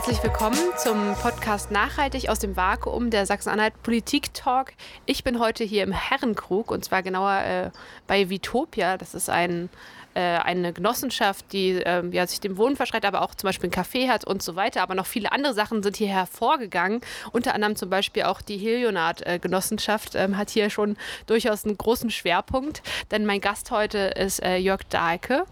Herzlich willkommen zum Podcast Nachhaltig aus dem Vakuum der Sachsen-Anhalt Politik Talk. Ich bin heute hier im Herrenkrug und zwar genauer äh, bei Vitopia. Das ist ein äh, eine Genossenschaft, die äh, ja, sich dem Wohnen verschreibt, aber auch zum Beispiel ein Café hat und so weiter. Aber noch viele andere Sachen sind hier hervorgegangen. Unter anderem zum Beispiel auch die Helionat-Genossenschaft ähm, hat hier schon durchaus einen großen Schwerpunkt. Denn mein Gast heute ist äh, Jörg Dahlke.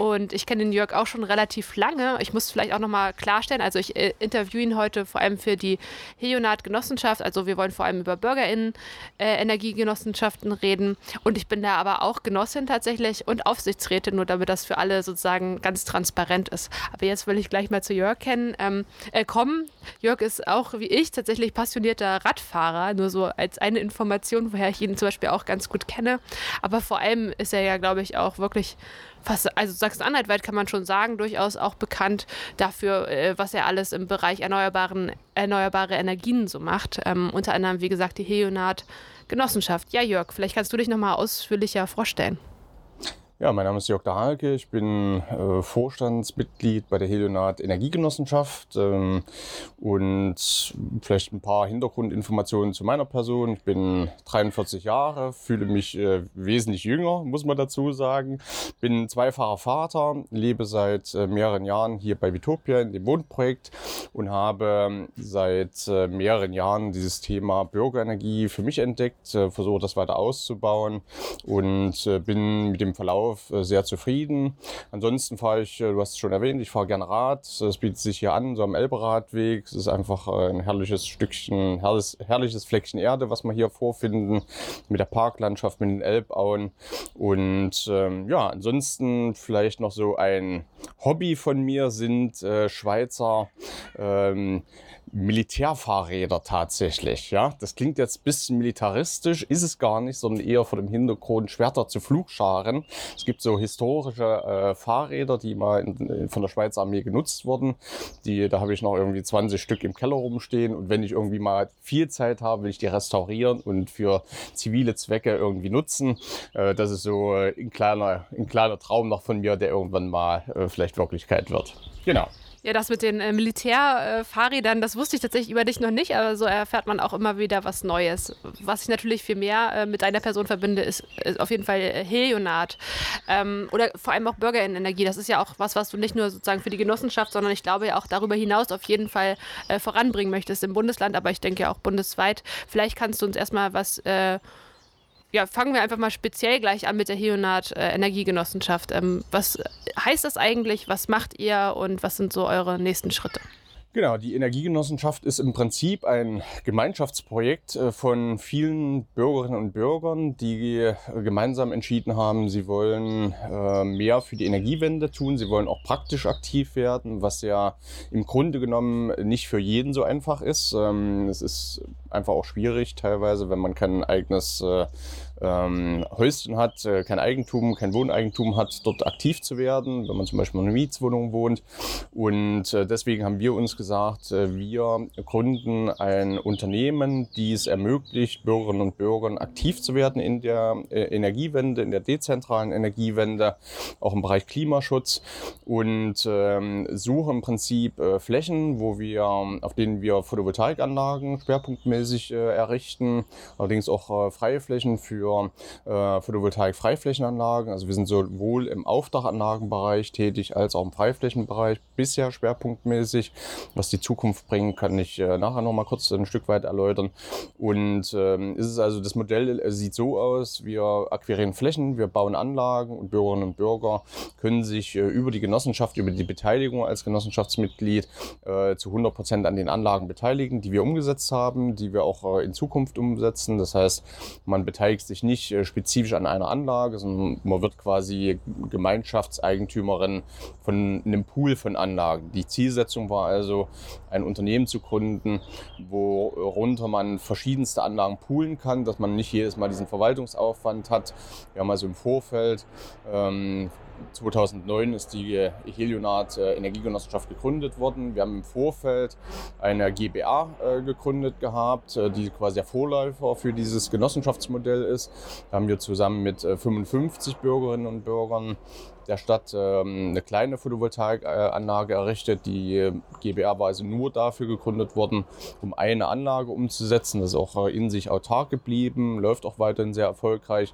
Und ich kenne den Jörg auch schon relativ lange. Ich muss vielleicht auch nochmal klarstellen, also ich äh, interviewe ihn heute vor allem für die Helionat-Genossenschaft. Also wir wollen vor allem über BürgerInnen-Energiegenossenschaften äh, reden. Und ich bin da aber auch Genossin tatsächlich und Aufsichtsrätin, nur damit das für alle sozusagen ganz transparent ist. Aber jetzt will ich gleich mal zu Jörg kennen, ähm, äh, kommen. Jörg ist auch wie ich tatsächlich passionierter Radfahrer, nur so als eine Information, woher ich ihn zum Beispiel auch ganz gut kenne. Aber vor allem ist er ja, glaube ich, auch wirklich fast, also Sachsen-Anhalt weit kann man schon sagen, durchaus auch bekannt dafür, äh, was er alles im Bereich erneuerbaren, erneuerbare Energien so macht. Ähm, unter anderem, wie gesagt, die Heonat Genossenschaft. Ja, Jörg, vielleicht kannst du dich nochmal ausführlicher vorstellen. Ja, mein Name ist Jörg Dahlke. Ich bin äh, Vorstandsmitglied bei der Helionat Energiegenossenschaft ähm, und vielleicht ein paar Hintergrundinformationen zu meiner Person. Ich bin 43 Jahre, fühle mich äh, wesentlich jünger, muss man dazu sagen. Bin zweifacher Vater, lebe seit äh, mehreren Jahren hier bei Vitopia in dem Wohnprojekt und habe seit äh, mehreren Jahren dieses Thema Bürgerenergie für mich entdeckt, äh, versuche das weiter auszubauen und äh, bin mit dem Verlauf Düsseldorf äh, sehr zufrieden. Ansonsten fahre ich, äh, du hast es schon erwähnt, ich fahre gerne Rad. Es bietet sich hier an, so am Elberadweg. Es ist einfach äh, ein herrliches Stückchen, herrliches, herrliches Fleckchen Erde, was wir hier vorfinden, mit der Parklandschaft, mit den Elbauen. Und ähm, ja, ansonsten vielleicht noch so ein Hobby von mir sind äh, Schweizer ähm, Militärfahrräder tatsächlich. Ja, das klingt jetzt ein bisschen militaristisch, ist es gar nicht, sondern eher vor dem Hintergrund Schwerter zu Flugscharen. Es gibt so historische äh, Fahrräder, die mal in, in, von der Schweizer Armee genutzt wurden. Die, da habe ich noch irgendwie 20 Stück im Keller rumstehen und wenn ich irgendwie mal viel Zeit habe, will ich die restaurieren und für zivile Zwecke irgendwie nutzen. Äh, das ist so äh, ein kleiner, ein kleiner Traum noch von mir, der irgendwann mal äh, vielleicht Wirklichkeit wird. Genau. Ja, das mit den äh, Militärfahrrädern, das wusste ich tatsächlich über dich noch nicht, aber so erfährt man auch immer wieder was Neues. Was ich natürlich viel mehr äh, mit deiner Person verbinde, ist, ist auf jeden Fall äh, Helionat. Ähm, oder vor allem auch Bürgerinnenergie. Das ist ja auch was, was du nicht nur sozusagen für die Genossenschaft, sondern ich glaube ja auch darüber hinaus auf jeden Fall äh, voranbringen möchtest im Bundesland, aber ich denke ja auch bundesweit. Vielleicht kannst du uns erstmal was äh, ja, fangen wir einfach mal speziell gleich an mit der Hionat äh, Energiegenossenschaft. Ähm, was heißt das eigentlich? Was macht ihr und was sind so eure nächsten Schritte? Genau, die Energiegenossenschaft ist im Prinzip ein Gemeinschaftsprojekt äh, von vielen Bürgerinnen und Bürgern, die äh, gemeinsam entschieden haben, sie wollen äh, mehr für die Energiewende tun, sie wollen auch praktisch aktiv werden, was ja im Grunde genommen nicht für jeden so einfach ist. Ähm, es ist einfach auch schwierig teilweise, wenn man kein eigenes ähm, Häuschen hat, äh, kein Eigentum, kein Wohneigentum hat, dort aktiv zu werden, wenn man zum Beispiel in einer Mietswohnung wohnt. Und äh, deswegen haben wir uns gesagt, äh, wir gründen ein Unternehmen, die es ermöglicht, Bürgerinnen und Bürgern aktiv zu werden in der äh, Energiewende, in der dezentralen Energiewende, auch im Bereich Klimaschutz und ähm, suchen im Prinzip äh, Flächen, wo wir, auf denen wir Photovoltaikanlagen schwerpunktmäßig äh, errichten, allerdings auch freie Flächen für für äh, Photovoltaik-Freiflächenanlagen. Also wir sind sowohl im Aufdachanlagenbereich tätig als auch im Freiflächenbereich bisher schwerpunktmäßig. Was die Zukunft bringt, kann ich äh, nachher noch mal kurz ein Stück weit erläutern. Und ähm, ist es also das Modell äh, sieht so aus: Wir akquirieren Flächen, wir bauen Anlagen und Bürgerinnen und Bürger können sich äh, über die Genossenschaft, über die Beteiligung als Genossenschaftsmitglied äh, zu 100 Prozent an den Anlagen beteiligen, die wir umgesetzt haben, die wir auch äh, in Zukunft umsetzen. Das heißt, man beteiligt sich sich nicht äh, spezifisch an einer Anlage, sondern man wird quasi Gemeinschaftseigentümerin von einem Pool von Anlagen. Die Zielsetzung war also, ein Unternehmen zu gründen, worunter man verschiedenste Anlagen poolen kann, dass man nicht jedes Mal diesen Verwaltungsaufwand hat. Wir haben also im Vorfeld ähm, 2009 ist die Helionat äh, Energiegenossenschaft gegründet worden. Wir haben im Vorfeld eine GBA äh, gegründet gehabt, äh, die quasi der Vorläufer für dieses Genossenschaftsmodell ist. ist, haben wir zusammen mit 55 Bürgerinnen und Bürgern der Stadt ähm, eine kleine Photovoltaikanlage errichtet. Die GBR war also nur dafür gegründet worden, um eine Anlage umzusetzen. Das ist auch äh, in sich autark geblieben, läuft auch weiterhin sehr erfolgreich.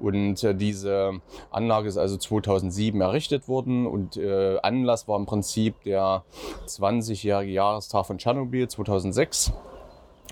Und äh, diese Anlage ist also 2007 errichtet worden und äh, Anlass war im Prinzip der 20-jährige Jahrestag von Tschernobyl 2006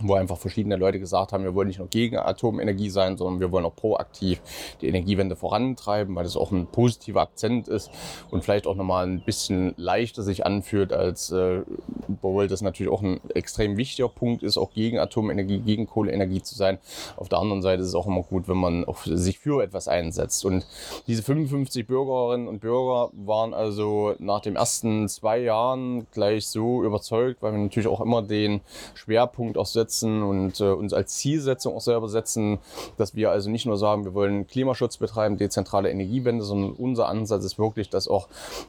wo einfach verschiedene Leute gesagt haben, wir wollen nicht nur gegen Atomenergie sein, sondern wir wollen auch proaktiv die Energiewende vorantreiben, weil das auch ein positiver Akzent ist und vielleicht auch nochmal ein bisschen leichter sich anfühlt, als äh, obwohl das natürlich auch ein extrem wichtiger Punkt ist, auch gegen Atomenergie, gegen Kohleenergie zu sein. Auf der anderen Seite ist es auch immer gut, wenn man sich für etwas einsetzt. Und diese 55 Bürgerinnen und Bürger waren also nach den ersten zwei Jahren gleich so überzeugt, weil wir natürlich auch immer den Schwerpunkt auch setzen, und äh, uns als Zielsetzung auch selber setzen, dass wir also nicht nur sagen, wir wollen Klimaschutz betreiben, dezentrale Energiewende, sondern unser Ansatz ist wirklich, dass auch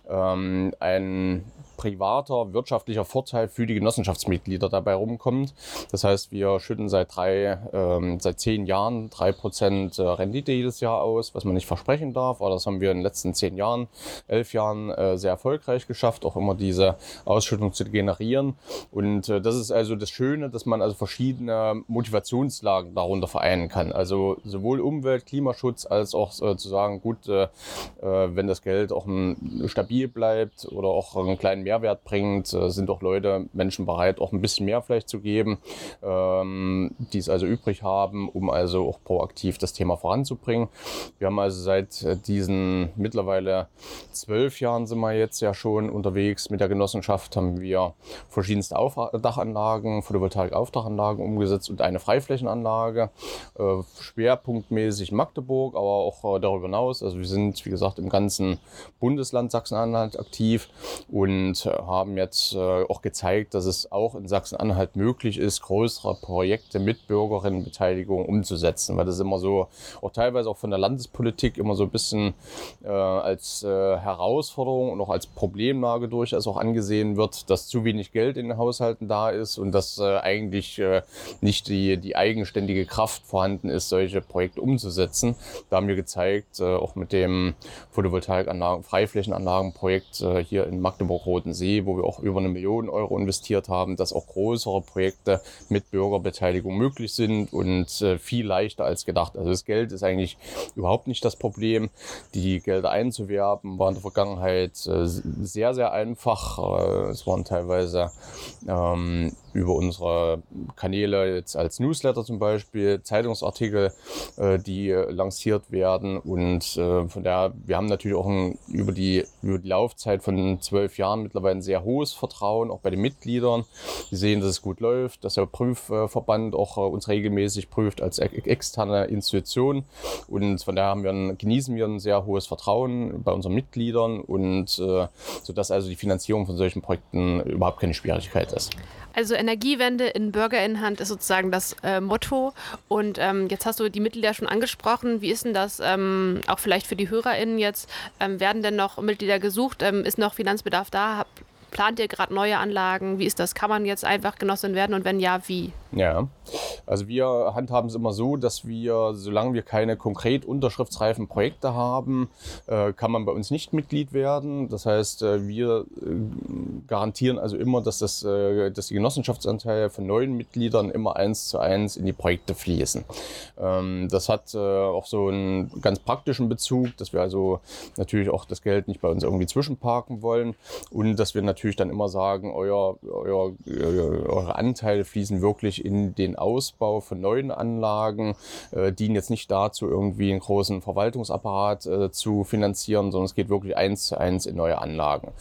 ähm, ein privater wirtschaftlicher Vorteil für die Genossenschaftsmitglieder dabei rumkommt. Das heißt, wir schütten seit drei, ähm, seit zehn Jahren drei Prozent äh, Rendite jedes Jahr aus, was man nicht versprechen darf. Aber das haben wir in den letzten zehn Jahren, elf Jahren äh, sehr erfolgreich geschafft, auch immer diese Ausschüttung zu generieren. Und äh, das ist also das Schöne, dass man also verschiedene Motivationslagen darunter vereinen kann. Also sowohl Umwelt, Klimaschutz als auch äh, zu sagen, gut, äh, äh, wenn das Geld auch ein, stabil bleibt oder auch einen kleinen Mehrwert bringt, äh, sind auch Leute, Menschen bereit, auch ein bisschen mehr vielleicht zu geben, ähm, die es also übrig haben, um also auch proaktiv das Thema voranzubringen. Wir haben also seit äh, diesen mittlerweile zwölf Jahren sind wir jetzt ja schon unterwegs mit der Genossenschaft, haben wir verschiedenste Aufdachanlagen, Photovoltaik-Aufdachanlagen umgesetzt und eine Freiflächenanlage, äh, schwerpunktmäßig Magdeburg, aber auch darüber hinaus. Also wir sind, wie gesagt, im ganzen Bundesland Sachsen-Anhalt aktiv und und haben jetzt äh, auch gezeigt, dass es auch in Sachsen-Anhalt möglich ist, größere Projekte mit Bürgerinnenbeteiligung umzusetzen, weil das immer so, auch teilweise auch von der Landespolitik immer so ein bisschen äh, als äh, Herausforderung und auch als Problemlage durchaus auch angesehen wird, dass zu wenig Geld in den Haushalten da ist und dass äh, eigentlich äh, nicht die, die eigenständige Kraft vorhanden ist, solche Projekte umzusetzen. Da haben wir gezeigt, äh, auch mit dem Photovoltaikanlagen, Freiflächenanlagenprojekt hier in Magdeburg-Rot Roten See, wo wir auch über eine Million Euro investiert haben, dass auch größere Projekte mit Bürgerbeteiligung möglich sind und äh, viel leichter als gedacht. Also das Geld ist eigentlich überhaupt nicht das Problem. Die Gelder einzuwerben war in der Vergangenheit äh, sehr, sehr einfach. Äh, es waren teilweise ähm, über unsere Kanäle jetzt als Newsletter zum Beispiel, Zeitungsartikel, äh, die lanciert werden. Und äh, von daher, wir haben natürlich auch ein, über, die, über die Laufzeit von zwölf Jahren mittlerweile ein sehr hohes Vertrauen, auch bei den Mitgliedern. Die sehen, dass es gut läuft, dass der Prüfverband auch äh, uns regelmäßig prüft als externe Institution. Und von daher haben wir ein, genießen wir ein sehr hohes Vertrauen bei unseren Mitgliedern und äh, sodass also die Finanzierung von solchen Projekten überhaupt keine Schwierigkeit ist. Also Energiewende in Bürgerinnenhand ist sozusagen das äh, Motto. Und ähm, jetzt hast du die Mitglieder schon angesprochen. Wie ist denn das ähm, auch vielleicht für die HörerInnen jetzt? Ähm, werden denn noch Mitglieder gesucht? Ähm, ist noch Finanzbedarf da? Hab, plant ihr gerade neue Anlagen? Wie ist das? Kann man jetzt einfach Genossin werden und wenn ja, wie? Ja, also wir handhaben es immer so, dass wir, solange wir keine konkret unterschriftsreifen Projekte haben, äh, kann man bei uns nicht Mitglied werden. Das heißt, äh, wir äh, garantieren also immer, dass, das, äh, dass die Genossenschaftsanteile von neuen Mitgliedern immer eins zu eins in die Projekte fließen. Ähm, das hat äh, auch so einen ganz praktischen Bezug, dass wir also natürlich auch das Geld nicht bei uns irgendwie zwischenparken wollen und dass wir natürlich dann immer sagen, euer, euer, eure Anteile fließen wirklich in den Ausbau von neuen Anlagen, äh, dienen jetzt nicht dazu, irgendwie einen großen Verwaltungsapparat äh, zu finanzieren, sondern es geht wirklich eins zu eins in neue Anlagen.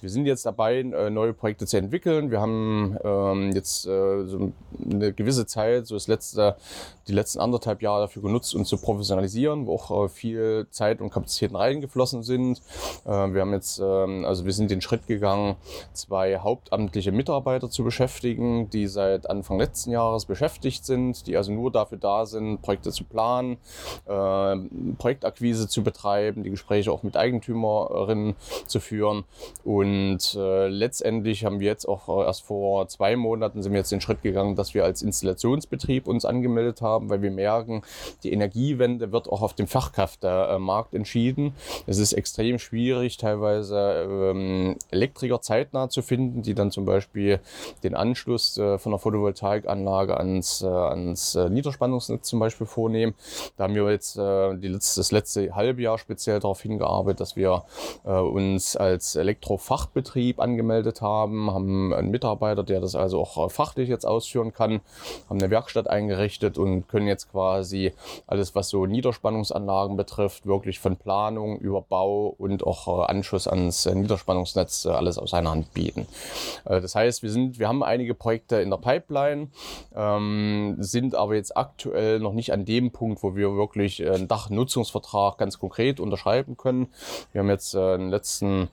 Wir sind jetzt dabei, äh, neue Projekte zu entwickeln. Wir haben ähm, jetzt äh, so eine gewisse Zeit, so das letzte, die letzten anderthalb Jahre dafür genutzt, uns zu professionalisieren, wo auch äh, viel Zeit und Kapazitäten reingeflossen sind. Äh, wir haben jetzt, ähm, also wir sind den Schritt gegangen, zwei hauptamtliche Mitarbeiter zu beschäftigen, die seit Anfang letzten Jahres beschäftigt sind, die also nur dafür da sind, Projekte zu planen, äh, Projektakquise zu betreiben, die Gespräche auch mit Eigentümerinnen zu führen und äh, letztendlich haben wir jetzt auch äh, erst vor zwei Monaten sind wir jetzt den Schritt gegangen, dass wir als Installationsbetrieb uns angemeldet haben, weil wir merken, die Energiewende wird auch auf dem Fachkräftemarkt entschieden. Es ist extrem schwierig, teilweise ähm, Elektriker zeitnah zu finden, die dann zum Beispiel den Anschluss äh, von der Photovoltaikanlage ans, äh, ans äh, Niederspannungsnetz zum Beispiel vornehmen. Da haben wir jetzt die letzte, das letzte halbe Jahr speziell darauf hingearbeitet, dass wir uns als Elektrofachbetrieb angemeldet haben, haben einen Mitarbeiter, der das also auch fachlich jetzt ausführen kann, haben eine Werkstatt eingerichtet und können jetzt quasi alles, was so Niederspannungsanlagen betrifft, wirklich von Planung über Bau und auch Anschluss ans Niederspannungsnetz alles aus einer Hand bieten. Das heißt, wir, sind, wir haben einige Projekte in der Pipeline, ähm, sind aber jetzt aktuell noch nicht an dem Punkt, wo wir wirklich einen Dachnutzungsvertrag ganz konkret unterschreiben können. Wir haben jetzt äh, im, letzten,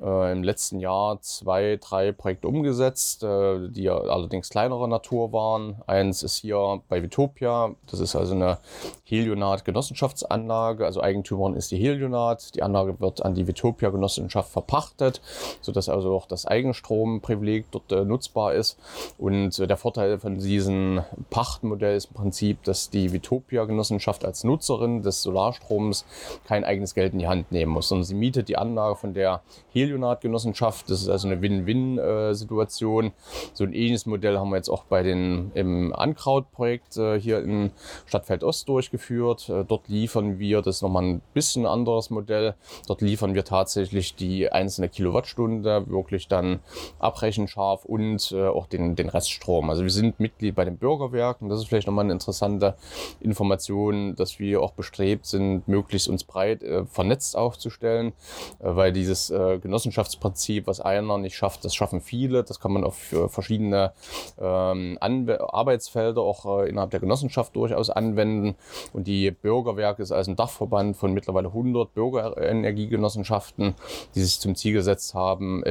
äh, im letzten Jahr zwei, drei Projekte umgesetzt, äh, die allerdings kleinerer Natur waren. Eins ist hier bei Vitopia, das ist also eine Helionat-Genossenschaftsanlage, also Eigentümerin ist die Helionat. Die Anlage wird an die Vitopia-Genossenschaft verpachtet, sodass also auch das Eigenstromprivileg dort äh, nutzbar ist. Und äh, der Vorteil von diesem Pachtmodell ist im Prinzip, dass die Vitopia-Genossenschaft als Nutzerin des Solarstroms kein eigenes Geld in die Hand nehmen muss, sondern sie mietet die Anlage von der Helionat-Genossenschaft. Das ist also eine Win-Win-Situation. So ein ähnliches Modell haben wir jetzt auch bei den, im Ankraut-Projekt äh, hier in Stadtfeld Ost durchgeführt. Äh, dort liefern wir, das ist nochmal ein bisschen anderes Modell, dort liefern wir tatsächlich die einzelne Kilowattstunde wirklich dann abrechenscharf und äh, auch den, den Reststrom. Also wir sind Mitglied bei den Bürgerwerken. Das ist vielleicht nochmal eine interessante Information, dass wir auch bestrebt sind, möglichst uns breit äh, vernetzt aufzustellen, äh, weil dieses äh, Genossenschaftsprinzip, was einer nicht schafft, das schaffen viele. Das kann man auf äh, verschiedene ähm, Arbeitsfelder auch äh, innerhalb der Genossenschaft durchaus anwenden. Und die Bürgerwerke ist also ein Dachverband von mittlerweile 100 Bürgerenergiegenossenschaften, die sich zum Ziel gesetzt haben,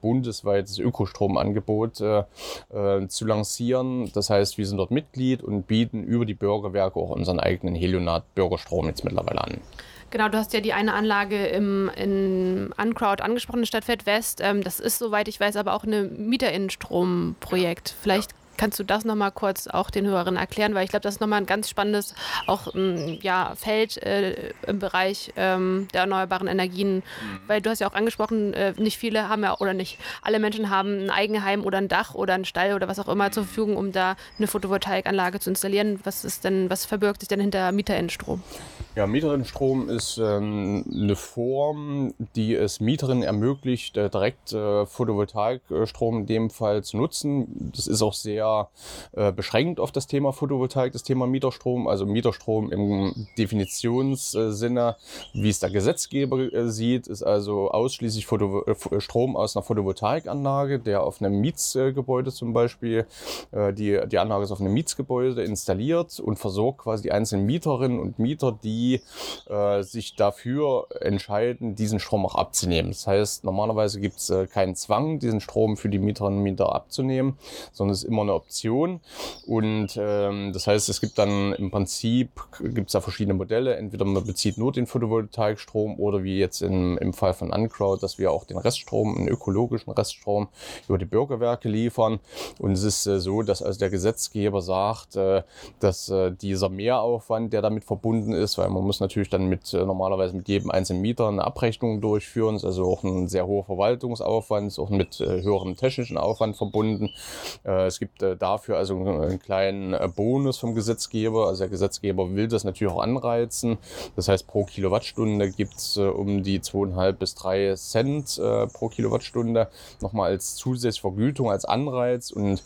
bundesweites Ökostromangebot äh, äh, zu lancieren. Das heißt, wir sind dort Mitglied und bieten über die Bürgerwerke auch unseren eigenen Helionat-Bürgerstrom jetzt mittlerweile an. Genau, du hast ja die eine Anlage im, in Uncrowd angesprochen, in Stadtfeld West. Ähm, das ist, soweit ich weiß, aber auch ein Mieterinnenstromprojekt. Vielleicht Kannst du das nochmal kurz auch den Hörern erklären? Weil ich glaube, das ist nochmal ein ganz spannendes auch, ähm, ja, Feld äh, im Bereich ähm, der erneuerbaren Energien. Mhm. Weil du hast ja auch angesprochen, äh, nicht viele haben ja, oder nicht alle Menschen haben ein Eigenheim oder ein Dach oder einen Stall oder was auch immer zur Verfügung, um da eine Photovoltaikanlage zu installieren. Was ist denn, was verbirgt sich denn hinter Mieterinnenstrom? Ja, Mieterinnenstrom ist ähm, eine Form, die es Mieterinnen ermöglicht, äh, direkt äh, Photovoltaikstrom in dem Fall zu nutzen. Das ist auch sehr äh, beschränkt auf das Thema Photovoltaik, das Thema Mieterstrom. Also Mieterstrom im Definitionssinne, wie es der Gesetzgeber äh, sieht, ist also ausschließlich Photo äh, Strom aus einer Photovoltaikanlage, der auf einem Mietsgebäude zum Beispiel, äh, die, die Anlage ist auf einem Mietsgebäude installiert und versorgt quasi die einzelnen Mieterinnen und Mieter, die die äh, sich dafür entscheiden, diesen Strom auch abzunehmen. Das heißt, normalerweise gibt es äh, keinen Zwang, diesen Strom für die Mieterinnen und Mieter abzunehmen, sondern es ist immer eine Option. Und ähm, das heißt, es gibt dann im Prinzip gibt da verschiedene Modelle. Entweder man bezieht nur den Photovoltaikstrom oder wie jetzt im, im Fall von Uncrowd, dass wir auch den Reststrom, einen ökologischen Reststrom über die Bürgerwerke liefern. Und es ist äh, so, dass also der Gesetzgeber sagt, äh, dass äh, dieser Mehraufwand, der damit verbunden ist, weil man muss natürlich dann mit äh, normalerweise mit jedem einzelnen Mieter eine Abrechnung durchführen. Das ist also auch ein sehr hoher Verwaltungsaufwand, ist auch mit äh, höherem technischen Aufwand verbunden. Äh, es gibt dafür also einen kleinen Bonus vom Gesetzgeber. Also der Gesetzgeber will das natürlich auch anreizen. Das heißt, pro Kilowattstunde gibt es um die zweieinhalb bis drei Cent pro Kilowattstunde nochmal als zusätzliche Vergütung, als Anreiz. Und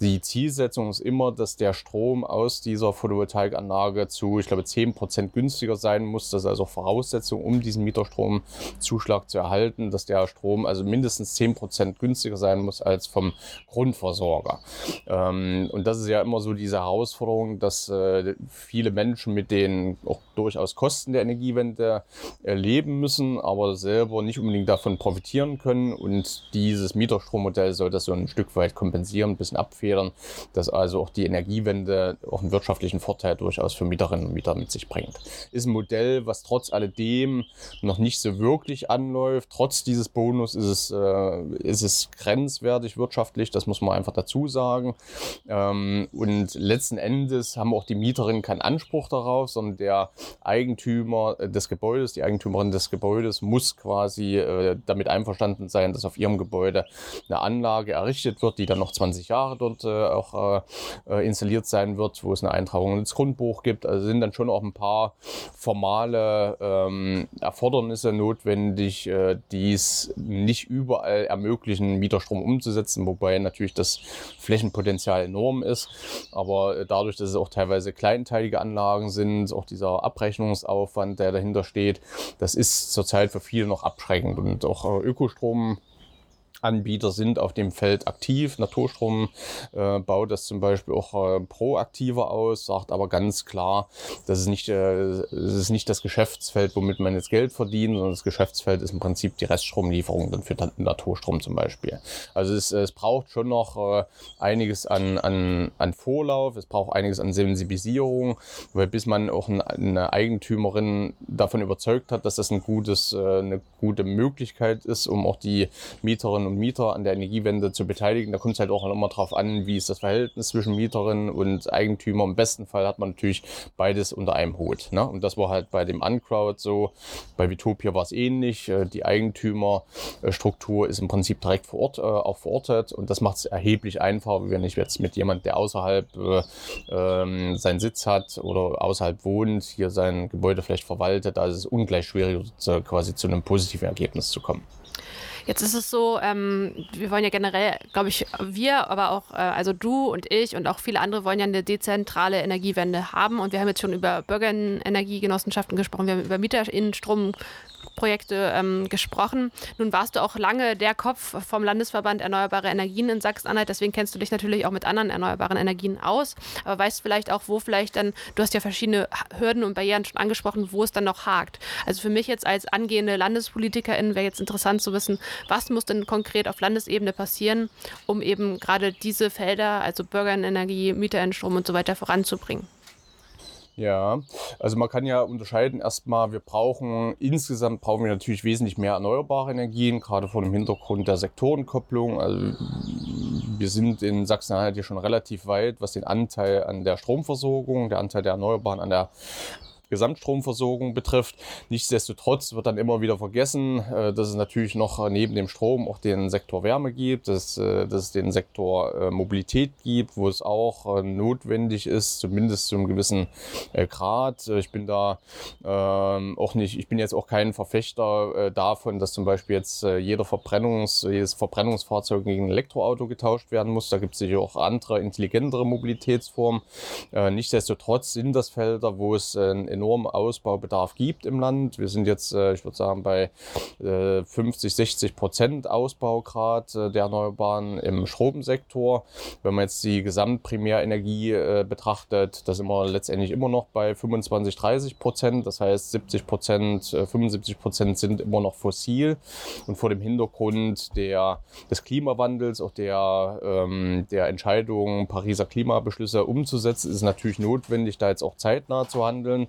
die Zielsetzung ist immer, dass der Strom aus dieser Photovoltaikanlage zu, ich glaube, 10 Prozent günstiger sein muss. Das ist also Voraussetzung, um diesen Mieterstromzuschlag zu erhalten, dass der Strom also mindestens 10 Prozent günstiger sein muss als vom Grundversorger. Ähm, und das ist ja immer so diese Herausforderung, dass äh, viele Menschen mit den auch durchaus Kosten der Energiewende erleben müssen, aber selber nicht unbedingt davon profitieren können. Und dieses Mieterstrommodell soll das so ein Stück weit kompensieren, ein bisschen abfedern, dass also auch die Energiewende auch einen wirtschaftlichen Vorteil durchaus für Mieterinnen und Mieter mit sich bringt. Ist ein Modell, was trotz alledem noch nicht so wirklich anläuft. Trotz dieses Bonus ist es, äh, ist es grenzwertig wirtschaftlich, das muss man einfach dazu sagen. Ähm, und letzten Endes haben auch die Mieterinnen keinen Anspruch darauf, sondern der Eigentümer des Gebäudes, die Eigentümerin des Gebäudes muss quasi äh, damit einverstanden sein, dass auf ihrem Gebäude eine Anlage errichtet wird, die dann noch 20 Jahre dort äh, auch äh, äh, installiert sein wird, wo es eine Eintragung ins Grundbuch gibt. Also sind dann schon auch ein paar formale ähm, Erfordernisse notwendig, äh, die es nicht überall ermöglichen, Mieterstrom umzusetzen, wobei natürlich das Flächenpotenzial enorm ist. Aber äh, dadurch, dass es auch teilweise kleinteilige Anlagen sind, auch dieser Abrechnungsaufwand, der dahinter steht, das ist zurzeit für viele noch abschreckend und auch äh, Ökostrom Anbieter sind auf dem Feld aktiv. Naturstrom äh, baut das zum Beispiel auch äh, proaktiver aus, sagt aber ganz klar, das ist, nicht, äh, das ist nicht das Geschäftsfeld, womit man jetzt Geld verdient, sondern das Geschäftsfeld ist im Prinzip die Reststromlieferung dann für Naturstrom zum Beispiel. Also es, es braucht schon noch äh, einiges an, an, an Vorlauf, es braucht einiges an Sensibilisierung, weil bis man auch ein, eine Eigentümerin davon überzeugt hat, dass das ein gutes, äh, eine gute Möglichkeit ist, um auch die Mieterinnen und Mieter an der Energiewende zu beteiligen. Da kommt es halt auch immer darauf an, wie ist das Verhältnis zwischen Mieterin und Eigentümer. Im besten Fall hat man natürlich beides unter einem Hut. Ne? Und das war halt bei dem Uncrowd so. Bei Vitopia war es ähnlich. Äh, die Eigentümerstruktur ist im Prinzip direkt vor Ort äh, auch verortet und das macht es erheblich einfacher, wenn ich jetzt mit jemand, der außerhalb äh, ähm, seinen Sitz hat oder außerhalb wohnt, hier sein Gebäude vielleicht verwaltet. Da ist es ungleich schwieriger, quasi zu einem positiven Ergebnis zu kommen. Jetzt ist es so, ähm, wir wollen ja generell, glaube ich, wir, aber auch, äh, also du und ich und auch viele andere wollen ja eine dezentrale Energiewende haben. Und wir haben jetzt schon über Bürgerenergiegenossenschaften gesprochen, wir haben über Mieterinnenstrom Projekte ähm, gesprochen. Nun warst du auch lange der Kopf vom Landesverband Erneuerbare Energien in Sachsen-Anhalt, deswegen kennst du dich natürlich auch mit anderen erneuerbaren Energien aus. Aber weißt vielleicht auch, wo vielleicht dann, du hast ja verschiedene Hürden und Barrieren schon angesprochen, wo es dann noch hakt. Also für mich jetzt als angehende Landespolitikerin wäre jetzt interessant zu wissen, was muss denn konkret auf Landesebene passieren, um eben gerade diese Felder, also Bürgerenergie, Mieterinnenstrom und so weiter voranzubringen. Ja, also man kann ja unterscheiden erstmal, wir brauchen insgesamt brauchen wir natürlich wesentlich mehr erneuerbare Energien, gerade vor dem Hintergrund der Sektorenkopplung. Also wir sind in Sachsen-Anhalt hier schon relativ weit, was den Anteil an der Stromversorgung, der Anteil der Erneuerbaren an der Gesamtstromversorgung betrifft. Nichtsdestotrotz wird dann immer wieder vergessen, äh, dass es natürlich noch neben dem Strom auch den Sektor Wärme gibt, dass, äh, dass es den Sektor äh, Mobilität gibt, wo es auch notwendig ist, zumindest zu einem gewissen Grad. Ich bin da ähm, auch nicht, ich bin jetzt auch kein Verfechter davon, dass zum Beispiel jetzt jeder Verbrennungs, jedes Verbrennungsfahrzeug gegen ein Elektroauto getauscht werden muss. Da gibt es sicher auch andere, intelligentere Mobilitätsformen. Nichtsdestotrotz sind das Felder, wo es ein enormen Ausbaubedarf gibt im Land. Wir sind jetzt, äh, ich würde sagen, bei 50, äh, 60 Prozent Ausbaugrad äh, der Erneuerbaren im Stromsektor. Wenn man jetzt die Gesamtprimärenergie betrachtet, da sind wir letztendlich immer noch bei 25, 30 Prozent. Das heißt, 70 Prozent, 75 Prozent sind immer noch fossil. Und vor dem Hintergrund der, des Klimawandels, auch der, ähm, der Entscheidung, Pariser Klimabeschlüsse umzusetzen, ist es natürlich notwendig, da jetzt auch zeitnah zu handeln.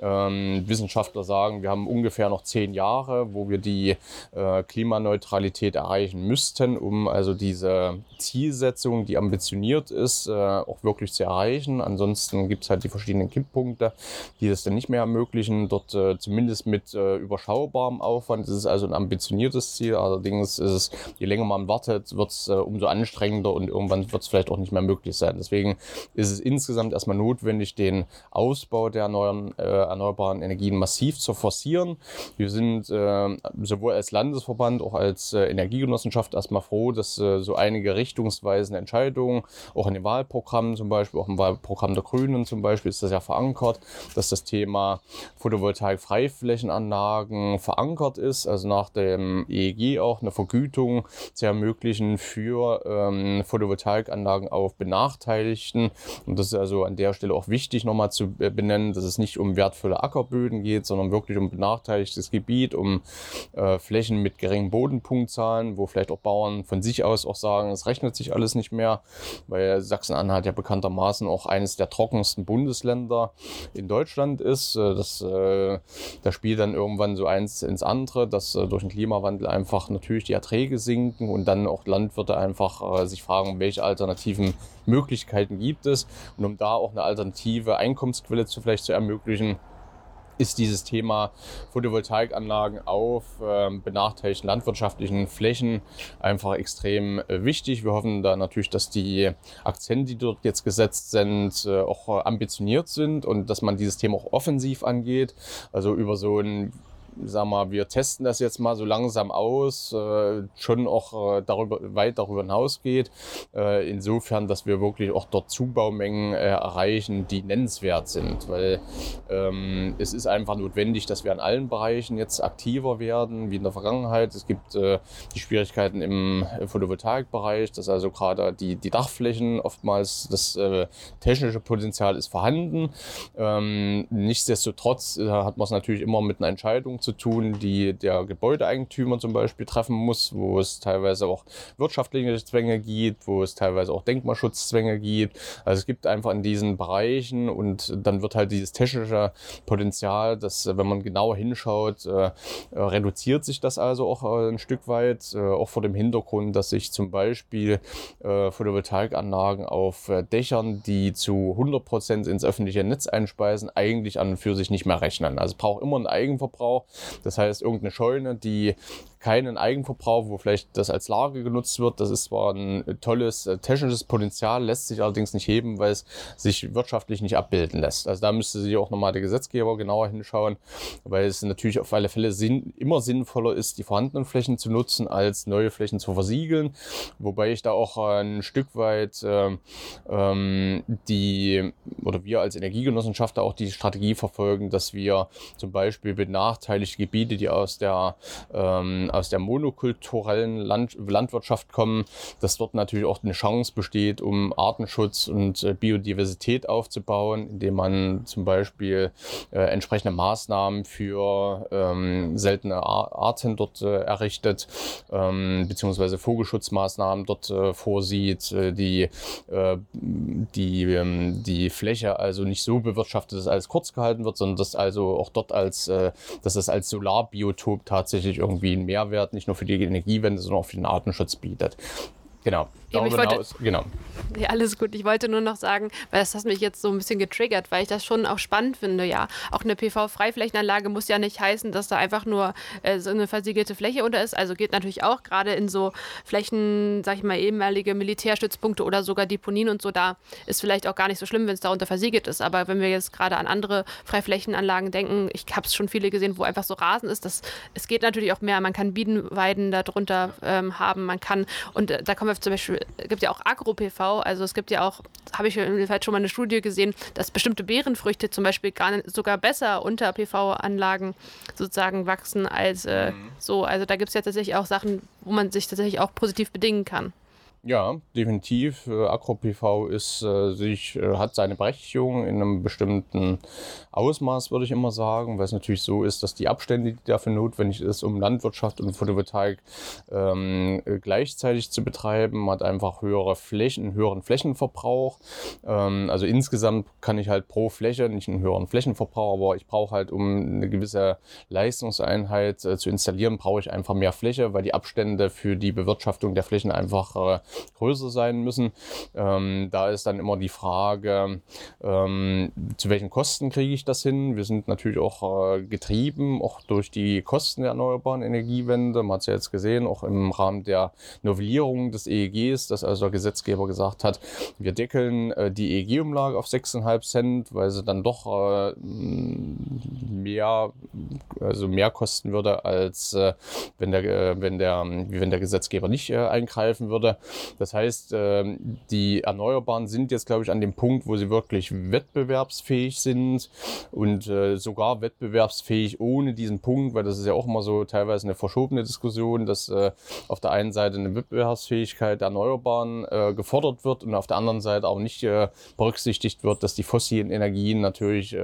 Ähm, Wissenschaftler sagen, wir haben ungefähr noch zehn Jahre, wo wir die äh, Klimaneutralität erreichen müssten, um also diese Zielsetzung, die ambitioniert ist, äh, auch wirklich zu erreichen. Ansonsten gibt es halt die verschiedenen Kipppunkte, die das dann nicht mehr ermöglichen. Dort äh, zumindest mit äh, überschaubarem Aufwand. Ist also ein ambitioniertes Ziel. Allerdings ist es, je länger man wartet, wird es äh, umso anstrengender und irgendwann wird es vielleicht auch nicht mehr möglich sein. Deswegen ist es insgesamt erstmal notwendig, den Ausbau der erneuerbaren, äh, erneuerbaren Energien massiv zu forcieren. Wir sind äh, sowohl als Landesverband, auch als äh, Energiegenossenschaft erstmal froh, dass äh, so einige richtungsweisende Entscheidungen, auch in den Wahlprogrammen zum Beispiel, auch im Wahlprogramm der Grünen zum Beispiel ist das ja verankert, dass das Thema Photovoltaik-Freiflächenanlagen verankert ist, also nach dem EEG auch eine Vergütung zu ermöglichen für ähm, Photovoltaikanlagen auf Benachteiligten. Und das ist also an der Stelle auch wichtig nochmal zu benennen, dass es nicht um um wertvolle Ackerböden geht, sondern wirklich um benachteiligtes Gebiet, um äh, Flächen mit geringen Bodenpunktzahlen, wo vielleicht auch Bauern von sich aus auch sagen, es rechnet sich alles nicht mehr, weil Sachsen-Anhalt ja bekanntermaßen auch eines der trockensten Bundesländer in Deutschland ist. Äh, das, äh, da spielt dann irgendwann so eins ins andere, dass äh, durch den Klimawandel einfach natürlich die Erträge sinken und dann auch Landwirte einfach äh, sich fragen, welche alternativen Möglichkeiten gibt es. Und um da auch eine alternative Einkommensquelle zu vielleicht zu ermöglichen, ist dieses Thema Photovoltaikanlagen auf äh, benachteiligten landwirtschaftlichen Flächen einfach extrem äh, wichtig. Wir hoffen da natürlich, dass die Akzente, die dort jetzt gesetzt sind, äh, auch ambitioniert sind und dass man dieses Thema auch offensiv angeht. Also über so ein sag mal, wir testen das jetzt mal so langsam aus, äh, schon auch äh, darüber, weit darüber hinausgeht. Äh, insofern, dass wir wirklich auch dort Zubaumengen äh, erreichen, die nennenswert sind, weil ähm, es ist einfach notwendig, dass wir an allen Bereichen jetzt aktiver werden, wie in der Vergangenheit. Es gibt äh, die Schwierigkeiten im Photovoltaikbereich, dass also gerade die, die Dachflächen oftmals das äh, technische Potenzial ist vorhanden. Ähm, nichtsdestotrotz hat man es natürlich immer mit einer Entscheidung zu zu tun, die der Gebäudeeigentümer zum Beispiel treffen muss, wo es teilweise auch wirtschaftliche Zwänge gibt, wo es teilweise auch Denkmalschutzzwänge gibt. Also es gibt einfach in diesen Bereichen und dann wird halt dieses technische Potenzial, das, wenn man genauer hinschaut, äh, äh reduziert sich das also auch äh, ein Stück weit, äh, auch vor dem Hintergrund, dass sich zum Beispiel äh, Photovoltaikanlagen auf äh, Dächern, die zu 100 Prozent ins öffentliche Netz einspeisen, eigentlich an und für sich nicht mehr rechnen. Also braucht immer einen Eigenverbrauch das heißt, irgendeine Scheune, die keinen Eigenverbrauch, wo vielleicht das als Lager genutzt wird. Das ist zwar ein tolles äh, technisches Potenzial, lässt sich allerdings nicht heben, weil es sich wirtschaftlich nicht abbilden lässt. Also da müsste sich auch nochmal der Gesetzgeber genauer hinschauen, weil es natürlich auf alle Fälle Sinn, immer sinnvoller ist, die vorhandenen Flächen zu nutzen, als neue Flächen zu versiegeln. Wobei ich da auch ein Stück weit äh, ähm, die oder wir als Energiegenossenschafter auch die Strategie verfolgen, dass wir zum Beispiel benachteiligte Gebiete, die aus der ähm, aus der monokulturellen Land Landwirtschaft kommen, dass dort natürlich auch eine Chance besteht, um Artenschutz und äh, Biodiversität aufzubauen, indem man zum Beispiel äh, entsprechende Maßnahmen für ähm, seltene Arten dort äh, errichtet, ähm, beziehungsweise Vogelschutzmaßnahmen dort äh, vorsieht, äh, die, äh, die, ähm, die Fläche also nicht so bewirtschaftet, dass alles kurz gehalten wird, sondern dass also auch dort als, dass es als Solarbiotop tatsächlich irgendwie Mehr Mehrwert nicht nur für die Energiewende, sondern auch für den Artenschutz bietet. Genau. Ja, Darüber wollte, hinaus, genau. Ja, alles gut. Ich wollte nur noch sagen, weil das hat mich jetzt so ein bisschen getriggert, weil ich das schon auch spannend finde, ja. Auch eine PV-Freiflächenanlage muss ja nicht heißen, dass da einfach nur äh, so eine versiegelte Fläche unter ist. Also geht natürlich auch gerade in so Flächen, sag ich mal, ehemalige Militärstützpunkte oder sogar Deponien und so, da ist vielleicht auch gar nicht so schlimm, wenn es darunter versiegelt ist. Aber wenn wir jetzt gerade an andere Freiflächenanlagen denken, ich habe es schon viele gesehen, wo einfach so Rasen ist, das, es geht natürlich auch mehr. Man kann Bienenweiden darunter ähm, haben, man kann, und äh, da kommen wir zum Beispiel es gibt ja auch Agro-PV, also es gibt ja auch, habe ich vielleicht schon mal eine Studie gesehen, dass bestimmte Beerenfrüchte zum Beispiel gar nicht, sogar besser unter PV-Anlagen sozusagen wachsen als äh, mhm. so. Also da gibt es ja tatsächlich auch Sachen, wo man sich tatsächlich auch positiv bedingen kann. Ja, definitiv. Äh, AgroPV ist, äh, sich, äh, hat seine Berechtigung in einem bestimmten Ausmaß, würde ich immer sagen, weil es natürlich so ist, dass die Abstände, die dafür notwendig ist, um Landwirtschaft und Photovoltaik ähm, gleichzeitig zu betreiben, hat einfach höhere Flächen, höheren Flächenverbrauch. Ähm, also insgesamt kann ich halt pro Fläche nicht einen höheren Flächenverbrauch, aber ich brauche halt, um eine gewisse Leistungseinheit äh, zu installieren, brauche ich einfach mehr Fläche, weil die Abstände für die Bewirtschaftung der Flächen einfach größer sein müssen. Ähm, da ist dann immer die Frage, ähm, zu welchen Kosten kriege ich das hin? Wir sind natürlich auch äh, getrieben, auch durch die Kosten der erneuerbaren Energiewende. Man hat es ja jetzt gesehen, auch im Rahmen der Novellierung des EEGs, dass also der Gesetzgeber gesagt hat, wir deckeln äh, die EEG-Umlage auf 6,5 Cent, weil sie dann doch äh, mehr, also mehr kosten würde, als äh, wenn, der, äh, wenn, der, wenn der Gesetzgeber nicht äh, eingreifen würde. Das heißt, ähm, die Erneuerbaren sind jetzt, glaube ich, an dem Punkt, wo sie wirklich wettbewerbsfähig sind und äh, sogar wettbewerbsfähig ohne diesen Punkt, weil das ist ja auch immer so teilweise eine verschobene Diskussion, dass äh, auf der einen Seite eine Wettbewerbsfähigkeit der Erneuerbaren äh, gefordert wird und auf der anderen Seite auch nicht berücksichtigt wird, dass die fossilen Energien natürlich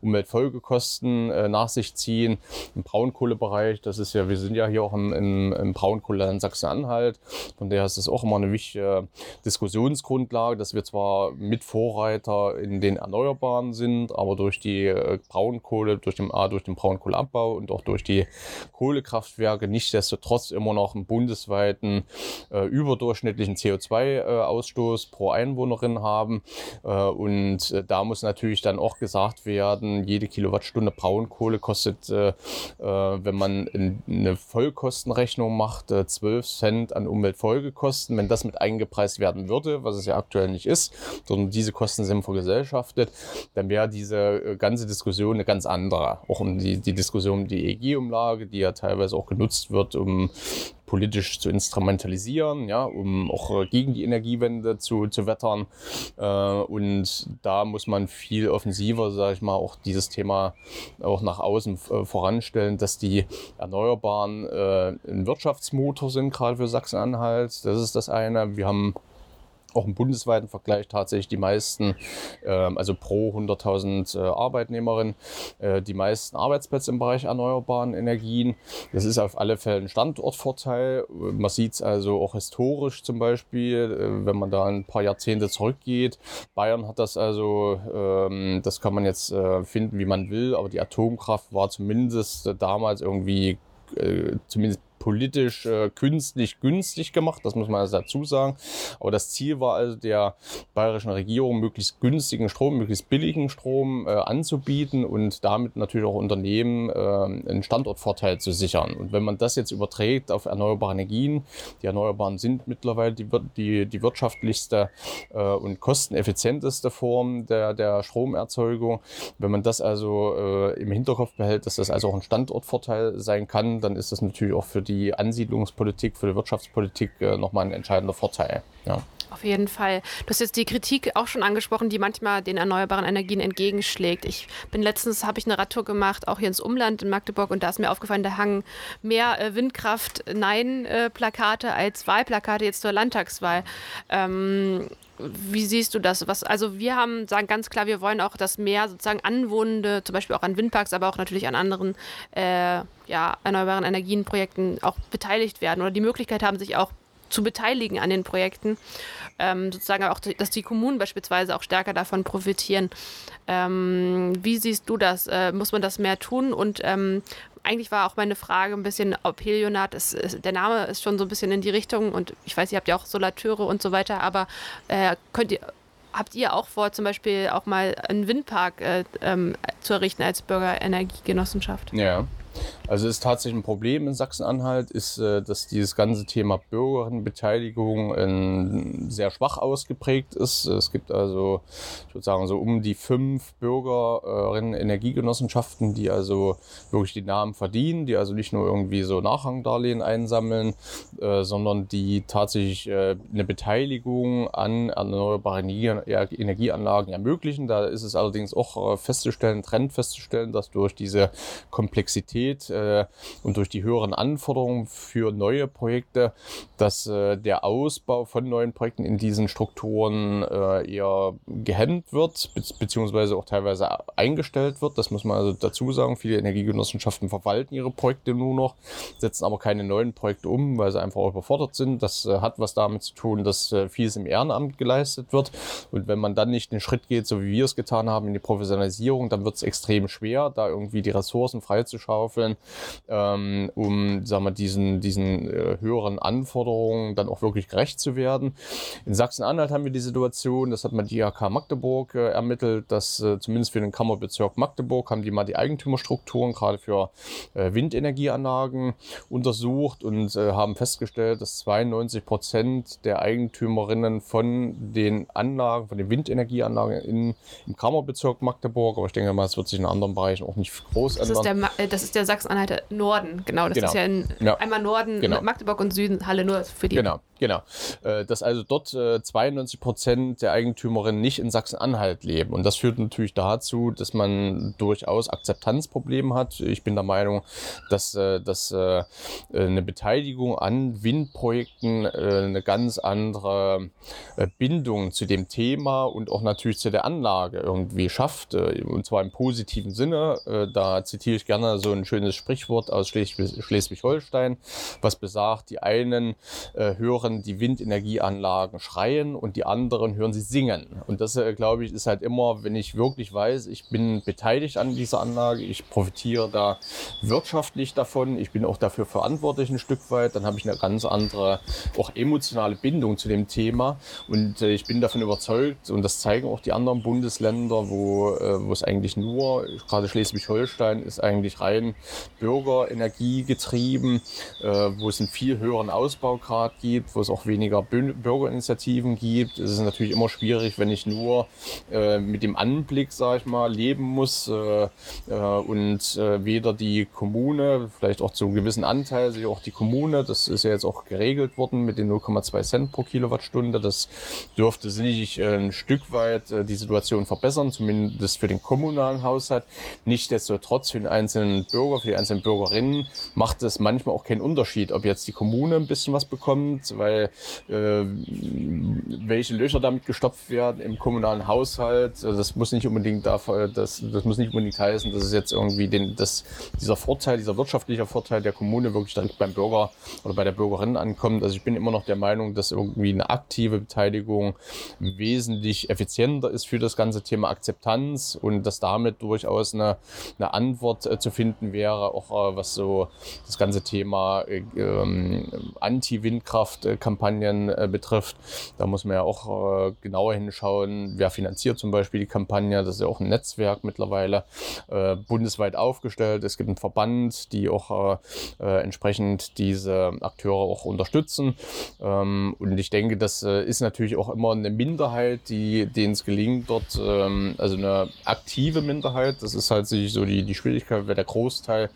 Umweltfolgekosten nach sich ziehen. Im Braunkohlebereich, das ist ja, wir sind ja hier auch im, im, im Braunkohleland Sachsen-Anhalt, von daher ist das auch immer eine wichtige Diskussionsgrundlage, dass wir zwar Mitvorreiter in den Erneuerbaren sind, aber durch die äh, Braunkohle, durch den, A, durch den Braunkohleabbau und auch durch die Kohlekraftwerke nichtsdestotrotz immer noch einen bundesweiten äh, überdurchschnittlichen CO2-Ausstoß äh, pro Einwohnerin haben. Äh, und äh, da muss natürlich dann auch gesagt werden, jede Kilowattstunde Braunkohle kostet, äh, wenn man eine Vollkostenrechnung macht, 12 Cent an Umweltfolgekosten. Wenn das mit eingepreist werden würde, was es ja aktuell nicht ist, sondern diese Kosten sind vergesellschaftet, dann wäre diese äh, ganze Diskussion eine ganz andere. Auch um die, die Diskussion um die EEG-Umlage, die ja teilweise auch genutzt wird, um politisch zu instrumentalisieren, ja, um auch äh, gegen die Energiewende zu, zu wettern. Äh, und da muss man viel offensiver, sage ich mal, auch dieses Thema auch nach außen äh, voranstellen, dass die Erneuerbaren äh, ein Wirtschaftsmotor sind, gerade für Sachsen-Anhalt. Das ist das eine. Wir haben auch im bundesweiten Vergleich tatsächlich die meisten, äh, also pro 100.000 äh, Arbeitnehmerinnen, äh, die meisten Arbeitsplätze im Bereich erneuerbaren Energien. Das ist auf alle Fälle ein Standortvorteil. Man sieht es also auch historisch zum Beispiel, äh, wenn man da ein paar Jahrzehnte zurückgeht. Bayern hat das also, ähm, das kann man jetzt finden, wie man will, aber die Atomkraft war zumindest damals irgendwie zumindest politisch äh, künstlich günstig gemacht, das muss man also dazu sagen. Aber das Ziel war also der bayerischen Regierung, möglichst günstigen Strom, möglichst billigen Strom äh, anzubieten und damit natürlich auch Unternehmen äh, einen Standortvorteil zu sichern. Und wenn man das jetzt überträgt auf erneuerbare Energien, die Erneuerbaren sind mittlerweile die, die, die wirtschaftlichste äh, und kosteneffizienteste Form der, der Stromerzeugung. Wenn man das also äh, im Hinterkopf behält, dass das also auch ein Standortvorteil sein kann, dann ist das natürlich auch für die Ansiedlungspolitik, für die Wirtschaftspolitik äh, nochmal ein entscheidender Vorteil. Ja. Auf jeden Fall. Du hast jetzt die Kritik auch schon angesprochen, die manchmal den erneuerbaren Energien entgegenschlägt. Ich bin letztens, habe ich eine Radtour gemacht, auch hier ins Umland in Magdeburg, und da ist mir aufgefallen, da hangen mehr äh, Windkraft-Nein-Plakate als Wahlplakate jetzt zur Landtagswahl. Ähm, wie siehst du das? Was, also wir haben sagen ganz klar, wir wollen auch, dass mehr sozusagen Anwohnende, zum Beispiel auch an Windparks, aber auch natürlich an anderen äh, ja, erneuerbaren Energienprojekten auch beteiligt werden oder die Möglichkeit haben, sich auch zu beteiligen an den Projekten. Ähm, sozusagen auch, dass die Kommunen beispielsweise auch stärker davon profitieren. Ähm, wie siehst du das? Äh, muss man das mehr tun? Und ähm, eigentlich war auch meine Frage ein bisschen, ob Helionat, ist, ist, der Name ist schon so ein bisschen in die Richtung und ich weiß, ihr habt ja auch Solateure und so weiter, aber äh, könnt ihr, habt ihr auch vor, zum Beispiel auch mal einen Windpark äh, ähm, zu errichten als Bürgerenergiegenossenschaft? Ja. Also ist tatsächlich ein Problem in Sachsen-Anhalt, ist, äh, dass dieses ganze Thema Bürgerinnenbeteiligung äh, sehr schwach ausgeprägt ist. Es gibt also, ich würde sagen, so um die fünf Bürgerinnen-Energiegenossenschaften, die also wirklich die Namen verdienen, die also nicht nur irgendwie so Nachrangdarlehen einsammeln, äh, sondern die tatsächlich eine Beteiligung an erneuerbaren Energieanlagen ermöglichen. Da ist es allerdings auch festzustellen, Trend festzustellen, dass durch diese Komplexität äh, und durch die höheren Anforderungen für neue Projekte, dass äh, der Ausbau von neuen Projekten in diesen Strukturen äh, eher gehemmt wird, be beziehungsweise auch teilweise eingestellt wird. Das muss man also dazu sagen. Viele Energiegenossenschaften verwalten ihre Projekte nur noch, setzen aber keine neuen Projekte um, weil sie einfach überfordert sind. Das äh, hat was damit zu tun, dass äh, vieles im Ehrenamt geleistet wird. Und wenn man dann nicht den Schritt geht, so wie wir es getan haben, in die Professionalisierung, dann wird es extrem schwer, da irgendwie die Ressourcen freizuschaufeln ähm, um sagen wir, diesen, diesen äh, höheren Anforderungen dann auch wirklich gerecht zu werden. In Sachsen-Anhalt haben wir die Situation, das hat man die IHK Magdeburg äh, ermittelt, dass äh, zumindest für den Kammerbezirk Magdeburg haben die mal die Eigentümerstrukturen gerade für äh, Windenergieanlagen untersucht und äh, haben festgestellt, dass 92 Prozent der Eigentümerinnen von den Anlagen, von den Windenergieanlagen in, im Kammerbezirk Magdeburg, aber ich denke mal, es wird sich in anderen Bereichen auch nicht groß das ändern. Ist der, äh, das ist der Sachsen-Anhalter Norden, genau. Das genau. ist ja in, ja. einmal Norden, genau. Magdeburg und Süden, Halle nur für die. Genau. Genau. Äh, dass also dort 92 Prozent der Eigentümerinnen nicht in Sachsen-Anhalt leben. Und das führt natürlich dazu, dass man durchaus Akzeptanzprobleme hat. Ich bin der Meinung, dass, dass eine Beteiligung an Windprojekten eine ganz andere Bindung zu dem Thema und auch natürlich zu der Anlage irgendwie schafft. Und zwar im positiven Sinne. Da zitiere ich gerne so ein schönes Sprichwort aus Schleswig-Holstein, was besagt, die einen hören hören die Windenergieanlagen schreien und die anderen hören sie singen. Und das, äh, glaube ich, ist halt immer, wenn ich wirklich weiß, ich bin beteiligt an dieser Anlage, ich profitiere da wirtschaftlich davon, ich bin auch dafür verantwortlich ein Stück weit, dann habe ich eine ganz andere, auch emotionale Bindung zu dem Thema. Und äh, ich bin davon überzeugt, und das zeigen auch die anderen Bundesländer, wo, äh, wo es eigentlich nur, gerade Schleswig-Holstein ist eigentlich rein Bürgerenergie getrieben, wo es einen viel höheren Ausbaugrad gibt, wo es auch weniger Bürgerinitiativen gibt. Es ist natürlich immer schwierig, wenn ich nur äh, mit dem Anblick, sag ich mal, leben muss äh, äh, und äh, weder die Kommune, vielleicht auch zu einem gewissen Anteil, sich auch die Kommune, das ist ja jetzt auch geregelt worden mit den 0,2 Cent pro Kilowattstunde. Das dürfte sicherlich äh, ein Stück weit äh, die Situation verbessern, zumindest für den kommunalen Haushalt. Nichtsdestotrotz für den einzelnen Bürger, für die einzelnen Bürgerinnen macht es manchmal auch keinen Unterschied, ob jetzt die Kommune ein bisschen was bekommt, weil weil äh, welche Löcher damit gestopft werden im kommunalen Haushalt, also das muss nicht unbedingt dafür, das, das muss nicht unbedingt heißen, dass es jetzt irgendwie den, das, dieser Vorteil, dieser wirtschaftliche Vorteil der Kommune wirklich direkt beim Bürger oder bei der Bürgerin ankommt. Also ich bin immer noch der Meinung, dass irgendwie eine aktive Beteiligung wesentlich effizienter ist für das ganze Thema Akzeptanz und dass damit durchaus eine, eine Antwort äh, zu finden wäre, auch äh, was so das ganze Thema äh, ähm, Anti-Windkraft äh, Kampagnen äh, betrifft. Da muss man ja auch äh, genauer hinschauen, wer finanziert zum Beispiel die Kampagne. Das ist ja auch ein Netzwerk mittlerweile äh, bundesweit aufgestellt. Es gibt einen Verband, die auch äh, äh, entsprechend diese Akteure auch unterstützen. Ähm, und ich denke, das ist natürlich auch immer eine Minderheit, die denen es gelingt, dort, ähm, also eine aktive Minderheit. Das ist halt so die, die Schwierigkeit, weil der Großteil,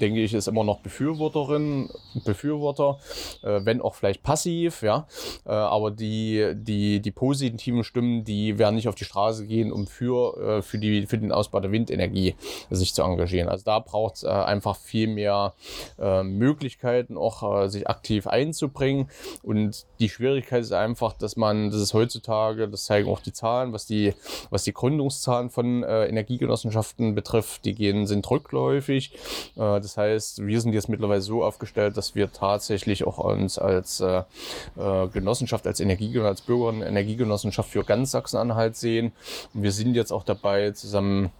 denke ich, ist immer noch Befürworterin, Befürworter, wenn auch vielleicht passiv passiv, ja. Äh, aber die, die, die positiven Stimmen, die werden nicht auf die Straße gehen, um für, äh, für, die, für den Ausbau der Windenergie sich zu engagieren. Also da braucht es äh, einfach viel mehr äh, Möglichkeiten, auch äh, sich aktiv einzubringen. Und die Schwierigkeit ist einfach, dass man, das ist heutzutage, das zeigen auch die Zahlen, was die, was die Gründungszahlen von Energiegenossenschaften betrifft, die gehen, sind rückläufig. das heißt, wir sind jetzt mittlerweile so aufgestellt, dass wir tatsächlich auch uns als äh, äh, Genossenschaft, als Energie, als Bürger Energiegenossenschaft für ganz Sachsen-Anhalt sehen. Und wir sind jetzt auch dabei, zusammen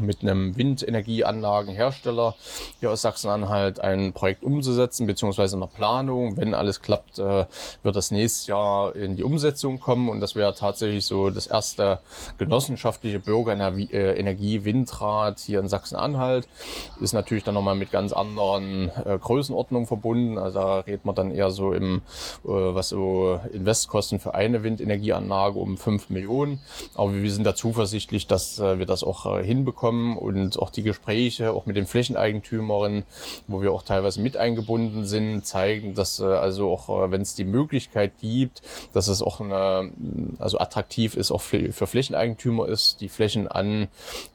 mit einem Windenergieanlagenhersteller hier aus Sachsen-Anhalt ein Projekt umzusetzen, beziehungsweise in der Planung. Wenn alles klappt, äh, wird das nächstes Jahr in die Umsetzung kommen und das wäre tatsächlich so das erste genossenschaftliche Bürgerenergie-Windrad hier in Sachsen-Anhalt. Ist natürlich dann nochmal mit ganz anderen äh, Größenordnungen verbunden. Also da redet man dann eher so im, äh, was so Investkosten für eine Windenergieanlage um fünf Millionen. Aber wir sind da zuversichtlich, dass wir das auch hinbekommen bekommen und auch die Gespräche, auch mit den Flächeneigentümerinnen, wo wir auch teilweise mit eingebunden sind, zeigen, dass äh, also auch, äh, wenn es die Möglichkeit gibt, dass es auch eine, also attraktiv ist, auch für, Flächeneigentümer ist, die Flächen an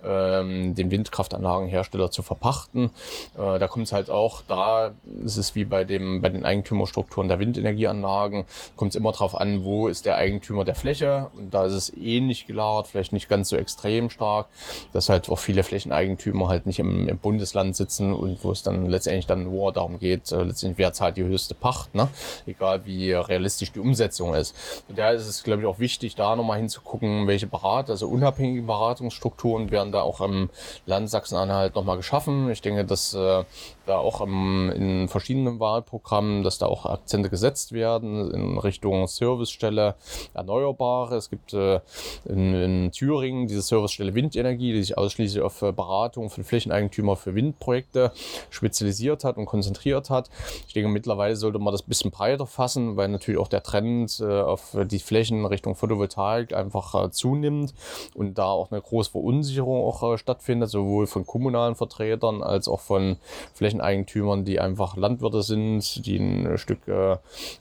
ähm, den Windkraftanlagenhersteller zu verpachten. Äh, da kommt es halt auch, da ist es wie bei dem, bei den Eigentümerstrukturen der Windenergieanlagen, kommt es immer darauf an, wo ist der Eigentümer der Fläche und da ist es ähnlich gelagert, vielleicht nicht ganz so extrem stark, dass halt auch viele Flächeneigentümer halt nicht im, im, Bundesland sitzen und wo es dann letztendlich dann nur darum geht, äh, letztendlich wer zahlt die höchste Pacht, ne? egal wie realistisch die Umsetzung ist. Und daher ist es, glaube ich, auch wichtig, da nochmal hinzugucken, welche Berat, also unabhängige Beratungsstrukturen werden da auch im Land Sachsen-Anhalt nochmal geschaffen. Ich denke, dass äh, da auch im, in verschiedenen Wahlprogrammen, dass da auch Akzente gesetzt werden in Richtung Servicestelle Erneuerbare. Es gibt äh, in, in Thüringen diese Servicestelle Windenergie, die sich ausschließlich auf äh, Beratung von Flächeneigentümer für Windprojekte spezialisiert hat und konzentriert hat. Ich denke, mittlerweile sollte man das ein bisschen breiter fassen, weil natürlich auch der Trend äh, auf die Flächen Richtung Photovoltaik einfach äh, zunimmt und da auch eine große Verunsicherung auch stattfindet, sowohl von kommunalen Vertretern als auch von Flächen Flächeneigentümern, die einfach Landwirte sind, die ein Stück äh,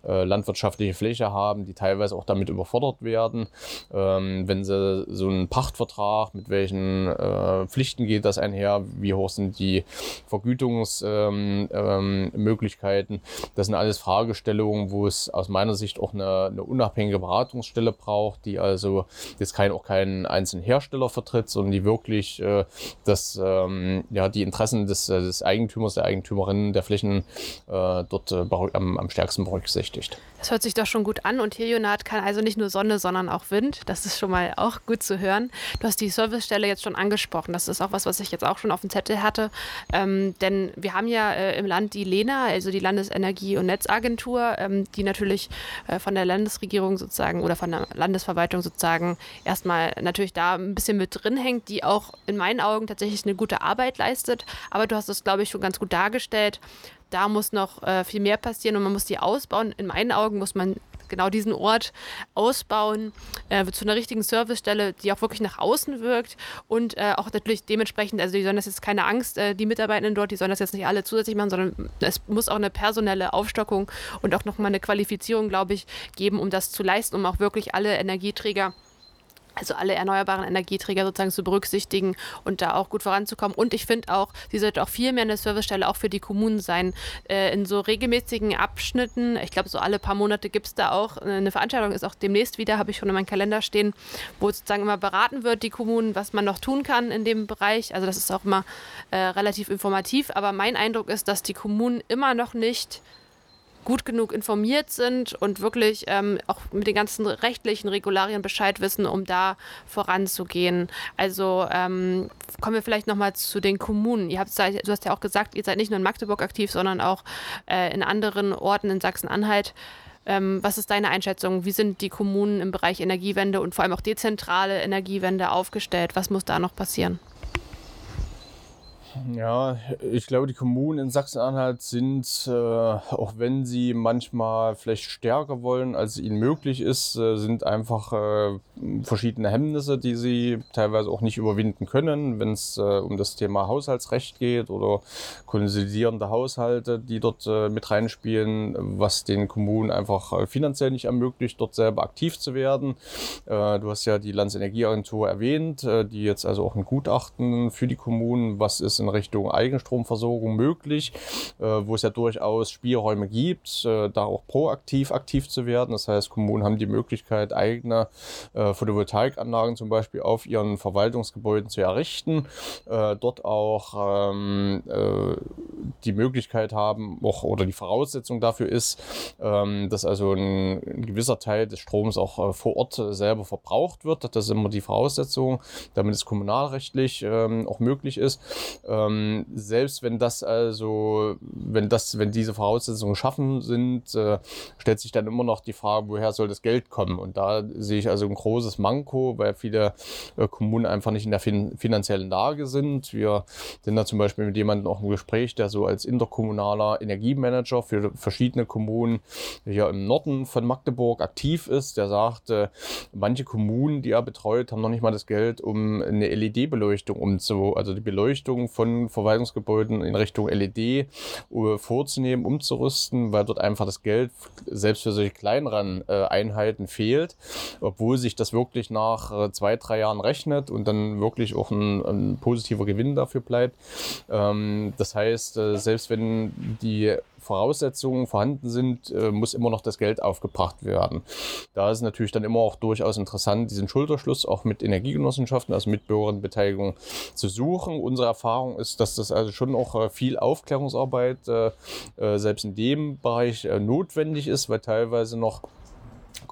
äh, landwirtschaftliche Fläche haben, die teilweise auch damit überfordert werden. Ähm, wenn sie so einen Pachtvertrag, mit welchen äh, Pflichten geht das einher, wie hoch sind die Vergütungsmöglichkeiten, ähm, ähm, das sind alles Fragestellungen, wo es aus meiner Sicht auch eine, eine unabhängige Beratungsstelle braucht, die also jetzt kein, auch keinen einzelnen Hersteller vertritt, sondern die wirklich äh, das, ähm, ja, die Interessen des, äh, des Eigentümers, der Eigentümerin der Flächen äh, dort äh, am, am stärksten berücksichtigt. Das hört sich doch schon gut an und Helionat kann also nicht nur Sonne, sondern auch Wind. Das ist schon mal auch gut zu hören. Du hast die Servicestelle jetzt schon angesprochen. Das ist auch was, was ich jetzt auch schon auf dem Zettel hatte. Ähm, denn wir haben ja äh, im Land die LENA, also die Landesenergie- und Netzagentur, ähm, die natürlich äh, von der Landesregierung sozusagen oder von der Landesverwaltung sozusagen erstmal natürlich da ein bisschen mit drin hängt, die auch in meinen Augen tatsächlich eine gute Arbeit leistet. Aber du hast es, glaube ich, schon ganz gut dargestellt. Da muss noch äh, viel mehr passieren und man muss die ausbauen. In meinen Augen muss man genau diesen Ort ausbauen äh, zu einer richtigen Servicestelle, die auch wirklich nach außen wirkt und äh, auch natürlich dementsprechend, also die sollen das jetzt keine Angst, äh, die Mitarbeitenden dort, die sollen das jetzt nicht alle zusätzlich machen, sondern es muss auch eine personelle Aufstockung und auch nochmal eine Qualifizierung, glaube ich, geben, um das zu leisten, um auch wirklich alle Energieträger also alle erneuerbaren Energieträger sozusagen zu berücksichtigen und da auch gut voranzukommen. Und ich finde auch, sie sollte auch viel mehr eine Servicestelle auch für die Kommunen sein. Äh, in so regelmäßigen Abschnitten, ich glaube, so alle paar Monate gibt es da auch eine Veranstaltung, ist auch demnächst wieder, habe ich schon in meinem Kalender stehen, wo sozusagen immer beraten wird, die Kommunen, was man noch tun kann in dem Bereich. Also das ist auch immer äh, relativ informativ. Aber mein Eindruck ist, dass die Kommunen immer noch nicht gut genug informiert sind und wirklich ähm, auch mit den ganzen rechtlichen Regularien Bescheid wissen, um da voranzugehen. Also ähm, kommen wir vielleicht nochmal zu den Kommunen. Ihr habt, du hast ja auch gesagt, ihr seid nicht nur in Magdeburg aktiv, sondern auch äh, in anderen Orten in Sachsen-Anhalt. Ähm, was ist deine Einschätzung? Wie sind die Kommunen im Bereich Energiewende und vor allem auch dezentrale Energiewende aufgestellt? Was muss da noch passieren? Ja, ich glaube, die Kommunen in Sachsen-Anhalt sind, äh, auch wenn sie manchmal vielleicht stärker wollen, als ihnen möglich ist, äh, sind einfach äh, verschiedene Hemmnisse, die sie teilweise auch nicht überwinden können, wenn es äh, um das Thema Haushaltsrecht geht oder konsolidierende Haushalte, die dort äh, mit reinspielen, was den Kommunen einfach äh, finanziell nicht ermöglicht, dort selber aktiv zu werden. du hast ja die Landesenergieagentur erwähnt, die jetzt also auch ein Gutachten für die Kommunen, was ist in Richtung Eigenstromversorgung möglich, äh, wo es ja durchaus Spielräume gibt, äh, da auch proaktiv aktiv zu werden. Das heißt, Kommunen haben die Möglichkeit, eigene äh, Photovoltaikanlagen zum Beispiel auf ihren Verwaltungsgebäuden zu errichten, dort auch ähm, äh, die Möglichkeit haben, auch, oder die Voraussetzung dafür ist, ähm, dass also ein, gewisser Teil des Stroms auch vor Ort selber verbraucht wird. Das ist immer die Voraussetzung, damit es kommunalrechtlich ähm, auch möglich ist. Ähm, selbst wenn das also, wenn das, wenn diese Voraussetzungen geschaffen sind, äh, stellt sich dann immer noch die Frage, woher soll das Geld kommen? Und da sehe ich also ein großes Manko, weil viele äh, Kommunen einfach nicht in der fin finanziellen Lage sind. Wir sind da zum Beispiel mit jemandem auch im Gespräch, der so als interkommunaler Energiemanager für verschiedene Kommunen hier im Norden von Magdeburg aktiv ist. Der sagt, äh, manche Kommunen, die er betreut, haben noch nicht mal das Geld, um eine LED-Beleuchtung umzu, also die Beleuchtung von von Verwaltungsgebäuden in Richtung LED äh, vorzunehmen, umzurüsten, weil dort einfach das Geld selbst für solche kleineren äh, Einheiten fehlt, obwohl sich das wirklich nach äh, zwei, drei Jahren rechnet und dann wirklich auch ein, ein positiver Gewinn dafür bleibt. Ähm, das heißt, selbst wenn die Voraussetzungen vorhanden sind, äh, muss immer noch das Geld aufgebracht werden. Da ist natürlich dann immer auch durchaus interessant, diesen Schulterschluss auch mit Energiegenossenschaften, also mit Bürgerinnenbeteiligung zu suchen. Unsere Erfahrung ist, dass das also schon auch äh, viel Aufklärungsarbeit äh, selbst in dem Bereich notwendig ist, weil teilweise noch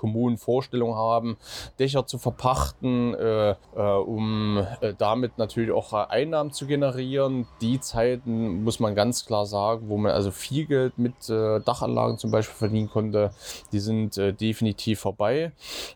Kommunen Vorstellungen haben, Dächer zu verpachten, äh, äh, um äh, damit natürlich auch Einnahmen zu generieren. Die Zeiten muss man ganz klar sagen, wo man also viel Geld mit äh, Dachanlagen zum Beispiel verdienen konnte, die sind äh, definitiv vorbei.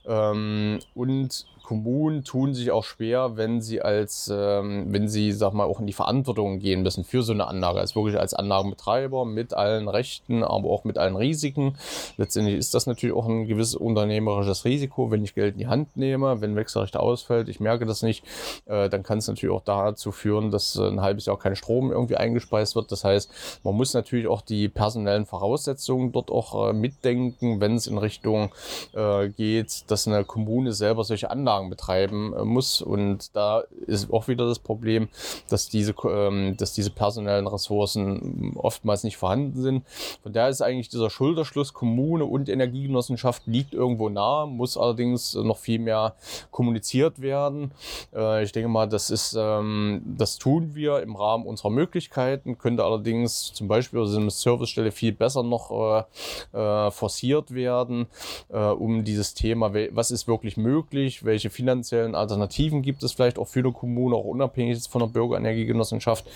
Ähm, und Kommunen tun sich auch schwer, wenn sie als, ähm, wenn sie, sag mal, auch in die Verantwortung gehen müssen für so eine Anlage. Also wirklich als Anlagenbetreiber mit allen Rechten, aber auch mit allen Risiken. Letztendlich ist das natürlich auch ein gewisses unternehmerisches Risiko, wenn ich Geld in die Hand nehme, wenn Wechselrecht ausfällt, ich merke das nicht, äh, dann kann es natürlich auch dazu führen, dass äh, ein halbes Jahr kein Strom irgendwie eingespeist wird. Das heißt, man muss natürlich auch die personellen Voraussetzungen dort auch äh, mitdenken, wenn es in Richtung äh, geht, dass eine Kommune selber solche Anlagen betreiben äh, muss. Und da ist auch wieder das Problem, dass diese, ähm, dass diese personellen Ressourcen oftmals nicht vorhanden sind. Von daher ist eigentlich dieser Schulterschluss Kommune und Energiegenossenschaft liegt irgendwo nah, muss allerdings noch viel mehr kommuniziert werden. Äh, ich denke mal, das ist, ähm, das tun wir im Rahmen unserer Möglichkeiten, könnte allerdings zum Beispiel aus einer Servicestelle viel besser noch äh, forciert werden, um dieses Thema, was ist wirklich möglich, welche finanziellen Alternativen gibt es vielleicht auch für eine Kommune, auch unabhängig von der Bürgerenergiegenossenschaft.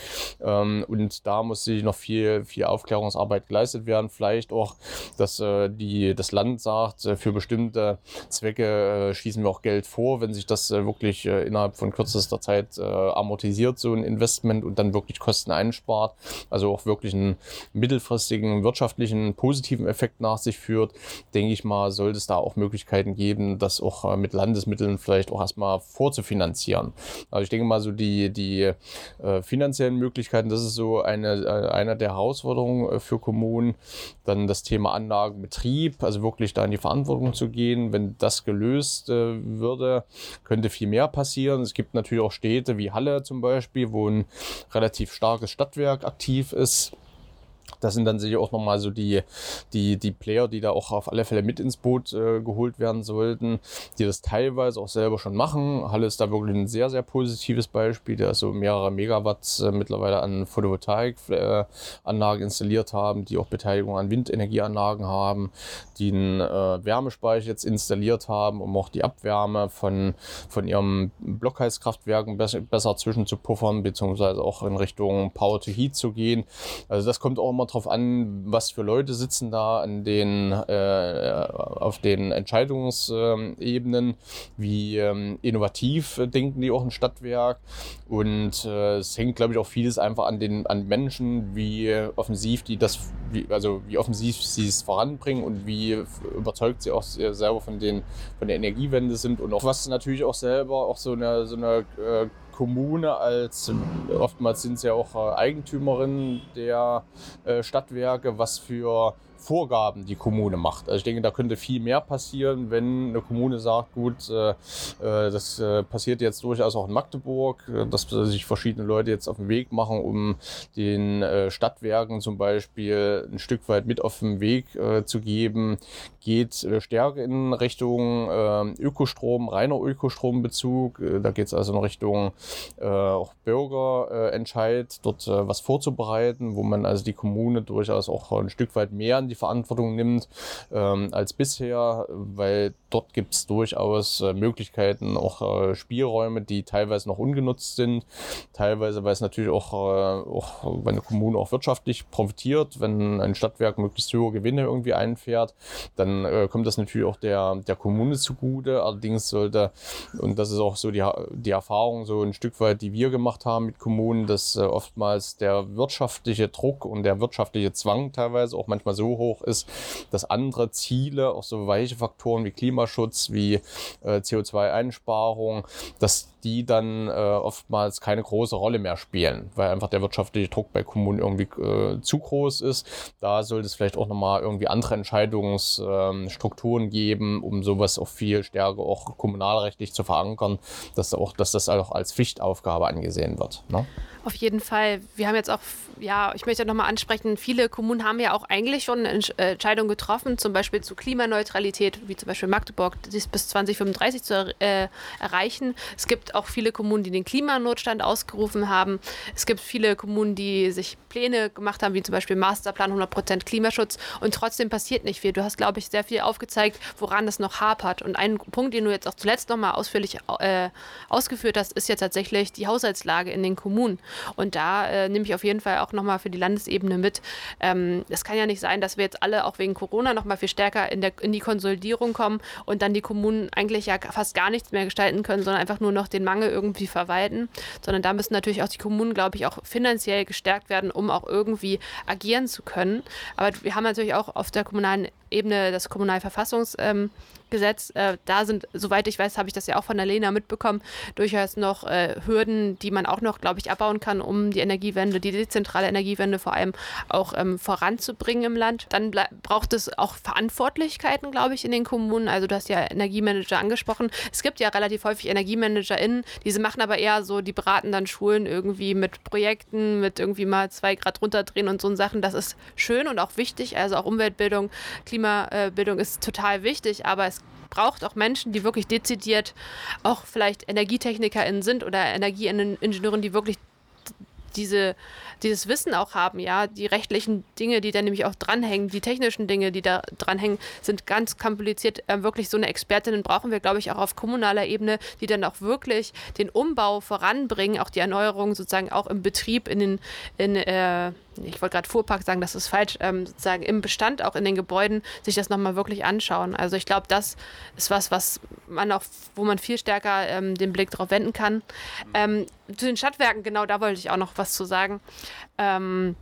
Ähm, und da muss sich noch viel, viel Aufklärungsarbeit geleistet werden. Vielleicht auch, dass äh, die, das Land sagt, äh, für bestimmte Zwecke äh, schießen wir auch Geld vor, wenn sich das äh, wirklich äh, innerhalb von kürzester Zeit äh, amortisiert, so ein Investment und dann wirklich Kosten einspart. Also auch wirklich einen mittelfristigen wirtschaftlichen positiven Effekt nach sich führt, denke ich mal, sollte es da auch Möglichkeiten geben, das auch mit Landesmitteln vielleicht auch erstmal vorzufinanzieren. Also ich denke mal, so die, die finanziellen Möglichkeiten, das ist so eine, eine der Herausforderungen für Kommunen. Dann das Thema Anlagenbetrieb, also wirklich da in die Verantwortung zu gehen. Wenn das gelöst äh, würde, könnte viel mehr passieren. Es gibt natürlich auch Städte wie Halle zum Beispiel, wo ein relativ starkes Stadtwerk aktiv ist das sind dann sicher auch nochmal so die, die, die Player, die da auch auf alle Fälle mit ins Boot äh, geholt werden sollten, die das teilweise auch selber schon machen. Halle ist da wirklich ein sehr, sehr positives Beispiel, der also mehrere Megawatt äh, mittlerweile an Photovoltaikanlagen äh, installiert haben, die auch Beteiligung an Windenergieanlagen haben, die einen äh, Wärmespeicher jetzt installiert haben, um auch die Abwärme von, von ihrem Blockheizkraftwerken besser, besser zwischenzupuffern, beziehungsweise auch in Richtung Power to Heat zu gehen. Also das kommt auch immer drauf an, was für Leute sitzen da an den, äh, auf den Entscheidungsebenen, wie ähm, innovativ denken die auch ein Stadtwerk. Und äh, es hängt, glaube ich, auch vieles einfach an den an Menschen, wie offensiv die das, wie, also wie offensiv sie es voranbringen und wie überzeugt sie auch selber von den von der Energiewende sind und auch was natürlich auch selber auch so eine so eine äh, Kommune als, oftmals sind sie ja auch äh, Eigentümerinnen der äh, Stadtwerke, was für Vorgaben die Kommune macht. Also ich denke, da könnte viel mehr passieren, wenn eine Kommune sagt, gut, äh, äh das äh, passiert jetzt durchaus auch in Magdeburg, äh, dass sich verschiedene Leute jetzt auf den Weg machen, um den äh, Stadtwerken zum Beispiel ein Stück weit mit auf den Weg äh, zu geben, geht stärker in Richtung Ökostrom, reiner Ökostrombezug. da geht es also in Richtung auch Bürgerentscheid, dort was vorzubereiten, wo man also die Kommune durchaus auch ein Stück weit mehr an die Verantwortung nimmt ähm, als bisher, weil dort gibt es durchaus äh, Möglichkeiten, auch äh, Spielräume, die teilweise noch ungenutzt sind, teilweise, weil es natürlich auch, äh, auch wenn eine Kommune auch wirtschaftlich profitiert, wenn ein Stadtwerk möglichst hohe Gewinne irgendwie einfährt, dann äh, kommt das natürlich auch der, der Kommune zugute. Allerdings sollte, und das ist auch so die, die Erfahrung so ein Stück weit, die wir gemacht haben mit Kommunen, dass äh, oftmals der wirtschaftliche Druck und der wirtschaftliche Zwang teilweise auch manchmal so hoch ist, dass andere Ziele, auch so weiche Faktoren wie Klimaschutz, wie äh, CO2-Einsparung, dass die dann äh, oftmals keine große Rolle mehr spielen, weil einfach der wirtschaftliche Druck bei Kommunen irgendwie äh, zu groß ist. Da sollte es vielleicht auch nochmal irgendwie andere Entscheidungsstrukturen ähm, geben, um sowas auch viel stärker auch kommunalrechtlich zu verankern, dass, auch, dass das auch als Pflichtaufgabe angesehen wird. Ne? Auf jeden Fall. Wir haben jetzt auch, ja, ich möchte nochmal ansprechen, viele Kommunen haben ja auch eigentlich schon äh, Entscheidung getroffen, zum Beispiel zu Klimaneutralität, wie zum Beispiel Magdeburg, dies bis 2035 zu äh, erreichen. Es gibt auch viele Kommunen, die den Klimanotstand ausgerufen haben. Es gibt viele Kommunen, die sich Pläne gemacht haben, wie zum Beispiel Masterplan 100% Klimaschutz und trotzdem passiert nicht viel. Du hast, glaube ich, sehr viel aufgezeigt, woran das noch hapert. Und ein Punkt, den du jetzt auch zuletzt nochmal ausführlich äh, ausgeführt hast, ist ja tatsächlich die Haushaltslage in den Kommunen. Und da äh, nehme ich auf jeden Fall auch nochmal für die Landesebene mit. Ähm, es kann ja nicht sein, dass wir jetzt alle auch wegen Corona noch mal viel stärker in, der, in die Konsolidierung kommen und dann die Kommunen eigentlich ja fast gar nichts mehr gestalten können, sondern einfach nur noch den Mangel irgendwie verwalten. Sondern da müssen natürlich auch die Kommunen, glaube ich, auch finanziell gestärkt werden, um auch irgendwie agieren zu können. Aber wir haben natürlich auch auf der kommunalen Ebene das Kommunalverfassungs- ähm. Äh, da sind, soweit ich weiß, habe ich das ja auch von der Lena mitbekommen, durchaus noch äh, Hürden, die man auch noch, glaube ich, abbauen kann, um die Energiewende, die dezentrale Energiewende vor allem auch ähm, voranzubringen im Land. Dann braucht es auch Verantwortlichkeiten, glaube ich, in den Kommunen. Also du hast ja Energiemanager angesprochen. Es gibt ja relativ häufig EnergiemanagerInnen, diese machen aber eher so, die beraten dann Schulen irgendwie mit Projekten, mit irgendwie mal zwei Grad runterdrehen und so Sachen. Das ist schön und auch wichtig. Also auch Umweltbildung, Klimabildung ist total wichtig, aber es braucht auch Menschen, die wirklich dezidiert auch vielleicht EnergietechnikerInnen sind oder Energieingenieuren, die wirklich diese, dieses Wissen auch haben, ja, die rechtlichen Dinge, die da nämlich auch dranhängen, die technischen Dinge, die da dranhängen, sind ganz kompliziert. Äh, wirklich so eine Expertin brauchen wir, glaube ich, auch auf kommunaler Ebene, die dann auch wirklich den Umbau voranbringen, auch die Erneuerung sozusagen auch im Betrieb, in den, in, äh, ich wollte gerade Fuhrpark sagen, das ist falsch, ähm, sozusagen im Bestand, auch in den Gebäuden, sich das nochmal wirklich anschauen. Also ich glaube, das ist was, was man auch, wo man viel stärker ähm, den Blick drauf wenden kann. Ähm, zu den Stadtwerken, genau da wollte ich auch noch was zu sagen. Ähm,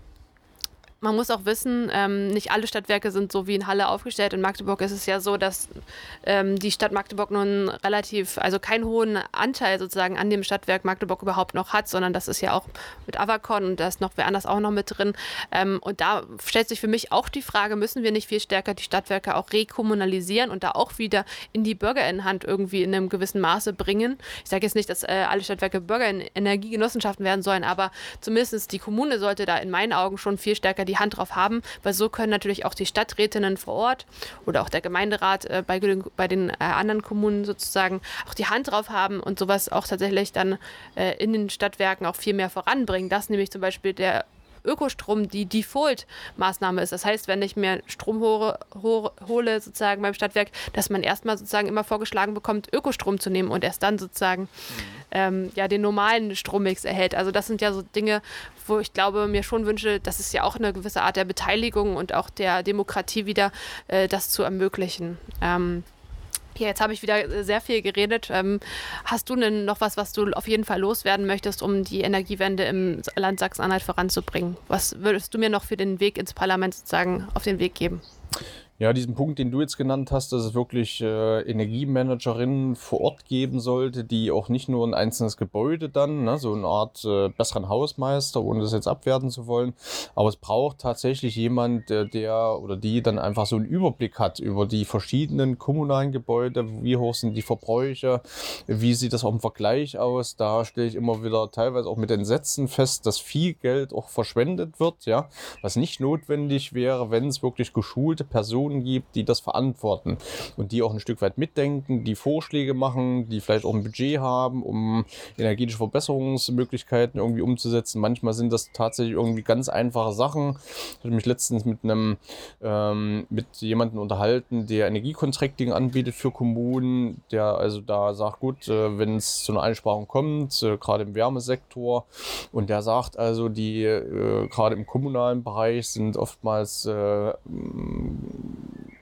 man muss auch wissen, ähm, nicht alle Stadtwerke sind so wie in Halle aufgestellt. In Magdeburg ist es ja so, dass ähm, die Stadt Magdeburg nun relativ, also keinen hohen Anteil sozusagen an dem Stadtwerk Magdeburg überhaupt noch hat, sondern das ist ja auch mit Avacon und da ist noch wer anders auch noch mit drin. Ähm, und da stellt sich für mich auch die Frage, müssen wir nicht viel stärker die Stadtwerke auch rekommunalisieren und da auch wieder in die Bürgerinnenhand irgendwie in einem gewissen Maße bringen? Ich sage jetzt nicht, dass äh, alle Stadtwerke Bürger in Energiegenossenschaften werden sollen, aber zumindest die Kommune sollte da in meinen Augen schon viel stärker die Hand drauf haben, weil so können natürlich auch die Stadträtinnen vor Ort oder auch der Gemeinderat äh, bei, bei den äh, anderen Kommunen sozusagen auch die Hand drauf haben und sowas auch tatsächlich dann äh, in den Stadtwerken auch viel mehr voranbringen. Das nämlich zum Beispiel der Ökostrom die Default-Maßnahme ist. Das heißt, wenn ich mir Strom hole, hole, sozusagen beim Stadtwerk, dass man erstmal sozusagen immer vorgeschlagen bekommt, Ökostrom zu nehmen und erst dann sozusagen ähm, ja, den normalen Strommix erhält. Also das sind ja so Dinge, wo ich glaube, mir schon wünsche, das ist ja auch eine gewisse Art der Beteiligung und auch der Demokratie wieder, äh, das zu ermöglichen. Ähm, ja, jetzt habe ich wieder äh, sehr viel geredet. Ähm, hast du denn noch was, was du auf jeden Fall loswerden möchtest, um die Energiewende im Land Sachsen-Anhalt voranzubringen? Was würdest du mir noch für den Weg ins Parlament sozusagen auf den Weg geben? Ja, diesen Punkt, den du jetzt genannt hast, dass es wirklich äh, Energiemanagerinnen vor Ort geben sollte, die auch nicht nur ein einzelnes Gebäude dann, ne, so eine Art äh, besseren Hausmeister, ohne das jetzt abwerten zu wollen, aber es braucht tatsächlich jemand, der, der oder die dann einfach so einen Überblick hat über die verschiedenen kommunalen Gebäude, wie hoch sind die Verbräuche, wie sieht das auch im Vergleich aus. Da stelle ich immer wieder teilweise auch mit den Sätzen fest, dass viel Geld auch verschwendet wird, ja, was nicht notwendig wäre, wenn es wirklich geschulte Personen Personen gibt, die das verantworten und die auch ein Stück weit mitdenken, die Vorschläge machen, die vielleicht auch ein Budget haben, um energetische Verbesserungsmöglichkeiten irgendwie umzusetzen. Manchmal sind das tatsächlich irgendwie ganz einfache Sachen. Ich habe mich letztens mit einem ähm, mit jemandem unterhalten, der Energiecontracting anbietet für Kommunen, der also da sagt, gut, äh, wenn es zu einer Einsparung kommt, äh, gerade im Wärmesektor, und der sagt also, die äh, gerade im kommunalen Bereich sind oftmals äh,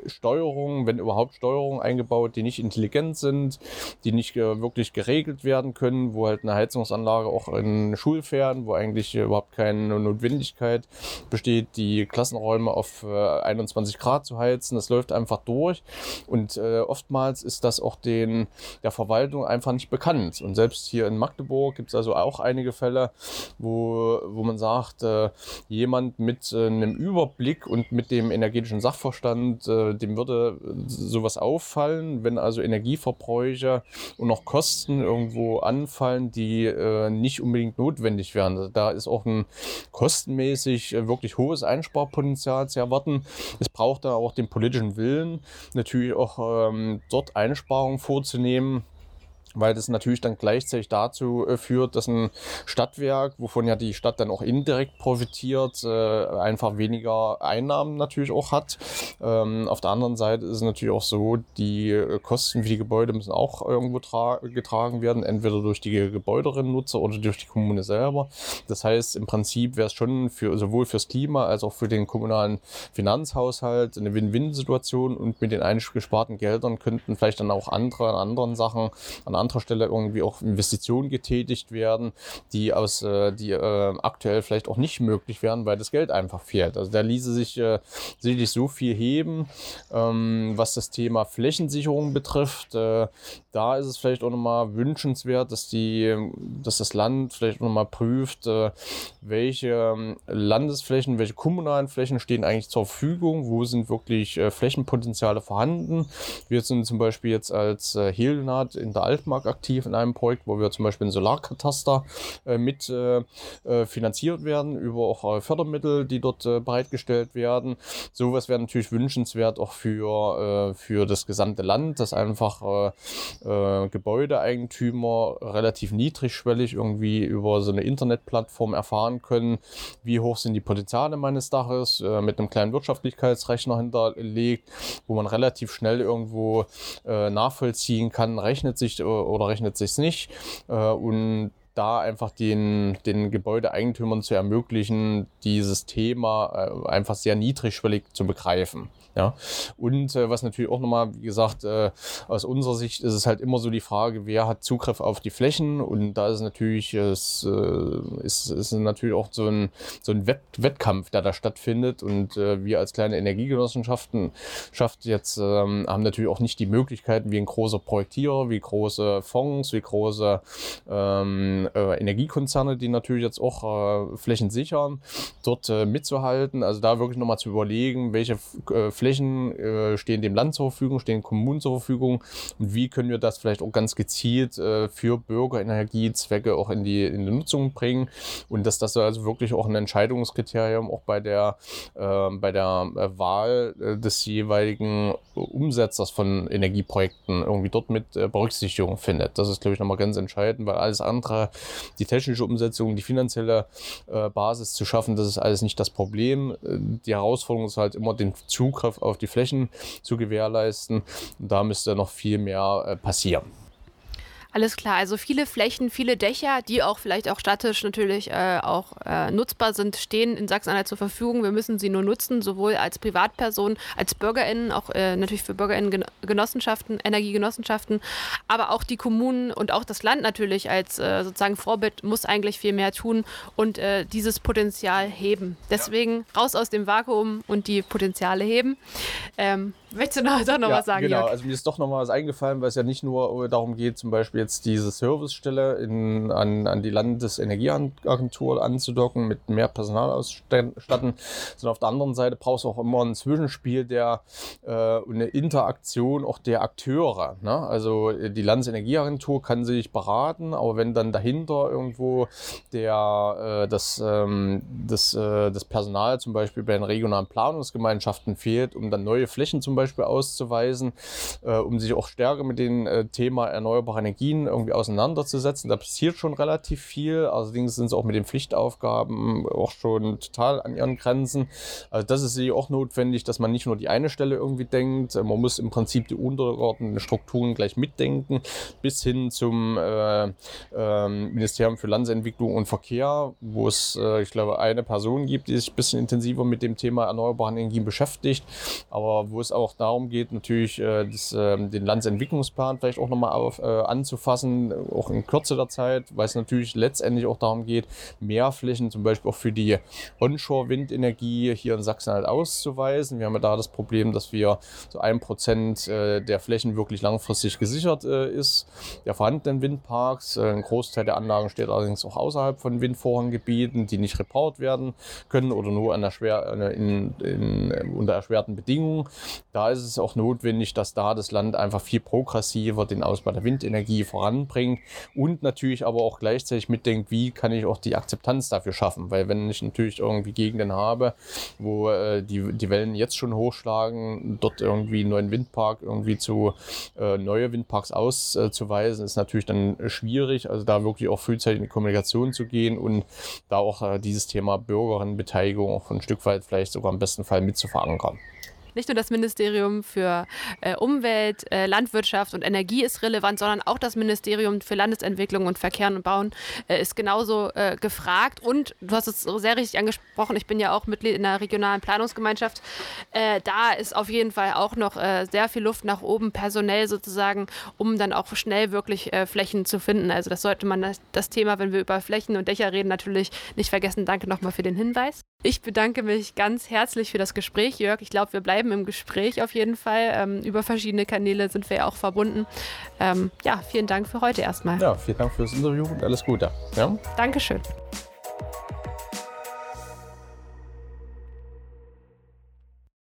Steuerungen, wenn überhaupt Steuerungen eingebaut, die nicht intelligent sind, die nicht äh, wirklich geregelt werden können, wo halt eine Heizungsanlage auch in Schulferien, wo eigentlich überhaupt keine Notwendigkeit besteht, die Klassenräume auf äh, 21 Grad zu heizen. Das läuft einfach durch und äh, oftmals ist das auch den, der Verwaltung einfach nicht bekannt. Und selbst hier in Magdeburg gibt es also auch einige Fälle, wo, wo man sagt, äh, jemand mit äh, einem Überblick und mit dem energetischen Sachverstand äh, dem würde sowas auffallen, wenn also Energieverbräuche und noch Kosten irgendwo anfallen, die äh, nicht unbedingt notwendig wären. Also da ist auch ein kostenmäßig äh, wirklich hohes Einsparpotenzial zu erwarten. Es braucht da auch den politischen Willen, natürlich auch ähm, dort Einsparungen vorzunehmen weil das natürlich dann gleichzeitig dazu äh, führt, dass ein Stadtwerk, wovon ja die Stadt dann auch indirekt profitiert, äh, einfach weniger Einnahmen natürlich auch hat. Ähm, auf der anderen Seite ist es natürlich auch so, die äh, Kosten für die Gebäude müssen auch irgendwo getragen werden, entweder durch die Gebäuderinnennutzer oder durch die Kommune selber. Das heißt, im Prinzip wäre es schon für, sowohl fürs Klima als auch für den kommunalen Finanzhaushalt eine Win-Win-Situation und mit den eingesparten Geldern könnten vielleicht dann auch andere an anderen Sachen, an anderer Stelle irgendwie auch Investitionen getätigt werden, die aus, äh, die äh, aktuell vielleicht auch nicht möglich wären, weil das Geld einfach fehlt. Also da ließe sich äh, sicherlich so viel heben, ähm, was das Thema Flächensicherung betrifft. Äh, da ist es vielleicht auch nochmal wünschenswert, dass die, dass das Land vielleicht nochmal prüft, äh, welche ähm, Landesflächen, welche kommunalen Flächen stehen eigentlich zur Verfügung, wo sind wirklich äh, Flächenpotenziale vorhanden. Wir sind zum Beispiel jetzt als äh, Helnat in der Altmark aktiv in einem Projekt, wo wir zum Beispiel ein Solarkataster äh, mit äh, äh, finanziert werden über auch Fördermittel, die dort bereitgestellt werden. Sowas wäre natürlich wünschenswert auch für, für das gesamte Land, dass einfach Gebäudeeigentümer relativ niedrigschwellig irgendwie über so eine Internetplattform erfahren können, wie hoch sind die Potenziale meines Daches, mit einem kleinen Wirtschaftlichkeitsrechner hinterlegt, wo man relativ schnell irgendwo nachvollziehen kann, rechnet sich oder rechnet sich nicht. Äh, und da einfach den, den Gebäudeeigentümern zu ermöglichen, dieses Thema äh, einfach sehr niedrigschwellig zu begreifen. Ja. Und äh, was natürlich auch nochmal, wie gesagt, äh, aus unserer Sicht ist es halt immer so die Frage, wer hat Zugriff auf die Flächen und da ist natürlich, es äh, ist, ist natürlich auch so ein, so ein Wett Wettkampf, der da stattfindet und äh, wir als kleine Energiegenossenschaften schafft jetzt ähm, haben natürlich auch nicht die Möglichkeiten wie ein großer Projektierer, wie große Fonds, wie große ähm, äh, Energiekonzerne, die natürlich jetzt auch äh, Flächen sichern, dort äh, mitzuhalten. Also da wirklich nochmal zu überlegen, welche äh, Flächen äh, stehen dem Land zur Verfügung, stehen Kommunen zur Verfügung und wie können wir das vielleicht auch ganz gezielt äh, für Bürgerenergiezwecke auch in die, in die Nutzung bringen und dass das also wirklich auch ein Entscheidungskriterium auch bei der, äh, bei der Wahl des jeweiligen Umsetzers von Energieprojekten irgendwie dort mit Berücksichtigung findet. Das ist, glaube ich, nochmal ganz entscheidend, weil alles andere, die technische Umsetzung, die finanzielle Basis zu schaffen, das ist alles nicht das Problem. Die Herausforderung ist halt immer den Zugriff auf die Flächen zu gewährleisten. Und da müsste noch viel mehr äh, passieren. Alles klar, also viele Flächen, viele Dächer, die auch vielleicht auch statisch natürlich äh, auch äh, nutzbar sind, stehen in Sachsen-Anhalt zur Verfügung. Wir müssen sie nur nutzen, sowohl als Privatperson, als BürgerInnen, auch äh, natürlich für BürgerInnen-Genossenschaften, Energiegenossenschaften, aber auch die Kommunen und auch das Land natürlich als äh, sozusagen Vorbild muss eigentlich viel mehr tun und äh, dieses Potenzial heben. Deswegen raus aus dem Vakuum und die Potenziale heben. Ähm, Möchtest du noch, doch noch ja, was sagen? Genau, Jörg? also mir ist doch noch mal was eingefallen, weil es ja nicht nur darum geht, zum Beispiel jetzt diese Servicestelle in, an, an die Landesenergieagentur anzudocken, mit mehr Personal ausstatten, sondern auf der anderen Seite brauchst du auch immer ein Zwischenspiel der äh, eine Interaktion auch der Akteure. Ne? Also die Landesenergieagentur kann sich beraten, aber wenn dann dahinter irgendwo der, äh, das, ähm, das, äh, das Personal zum Beispiel bei den regionalen Planungsgemeinschaften fehlt, um dann neue Flächen zum Beispiel auszuweisen, äh, um sich auch stärker mit dem äh, Thema erneuerbare Energien irgendwie auseinanderzusetzen. Da passiert schon relativ viel. Allerdings sind sie auch mit den Pflichtaufgaben auch schon total an ihren Grenzen. Also das ist auch notwendig, dass man nicht nur die eine Stelle irgendwie denkt. Äh, man muss im Prinzip die untergeordneten Strukturen gleich mitdenken, bis hin zum äh, äh, Ministerium für Landesentwicklung und Verkehr, wo es, äh, ich glaube, eine Person gibt, die sich ein bisschen intensiver mit dem Thema erneuerbare Energien beschäftigt, aber wo es auch auch darum geht, natürlich äh, das, äh, den Landesentwicklungsplan vielleicht auch nochmal auf, äh, anzufassen, auch in kürzerer Zeit, weil es natürlich letztendlich auch darum geht, mehr Flächen zum Beispiel auch für die Onshore-Windenergie hier in Sachsen halt auszuweisen. Wir haben ja da das Problem, dass wir so ein Prozent äh, der Flächen wirklich langfristig gesichert ist, der vorhandenen Windparks. Ein Großteil der Anlagen steht allerdings auch außerhalb von Windvorranggebieten, die nicht repaut werden können oder nur an erschwer, in, in, unter erschwerten Bedingungen. Da ist es auch notwendig, dass da das Land einfach viel progressiver den Ausbau der Windenergie voranbringt und natürlich aber auch gleichzeitig mitdenkt, wie kann ich auch die Akzeptanz dafür schaffen. Weil wenn ich natürlich irgendwie Gegenden habe, wo äh, die, die Wellen jetzt schon hochschlagen, dort irgendwie einen neuen Windpark irgendwie zu äh, neue Windparks auszuweisen, ist natürlich dann schwierig. Also da wirklich auch frühzeitig in die Kommunikation zu gehen und da auch äh, dieses Thema Bürgerinnenbeteiligung auch ein Stück weit vielleicht sogar im besten Fall mit zu verankern. Nicht nur das Ministerium für äh, Umwelt, äh, Landwirtschaft und Energie ist relevant, sondern auch das Ministerium für Landesentwicklung und Verkehr und Bauen äh, ist genauso äh, gefragt. Und du hast es sehr richtig angesprochen, ich bin ja auch Mitglied in der regionalen Planungsgemeinschaft. Äh, da ist auf jeden Fall auch noch äh, sehr viel Luft nach oben, personell sozusagen, um dann auch schnell wirklich Flächen zu finden. Also das sollte man das, das Thema, wenn wir über Flächen und Dächer reden, natürlich nicht vergessen. Danke nochmal für den Hinweis. Ich bedanke mich ganz herzlich für das Gespräch, Jörg. Ich glaube, wir bleiben im Gespräch auf jeden Fall. Ähm, über verschiedene Kanäle sind wir ja auch verbunden. Ähm, ja, vielen Dank für heute erstmal. Ja, vielen Dank fürs Interview und alles Gute. Ja? Dankeschön.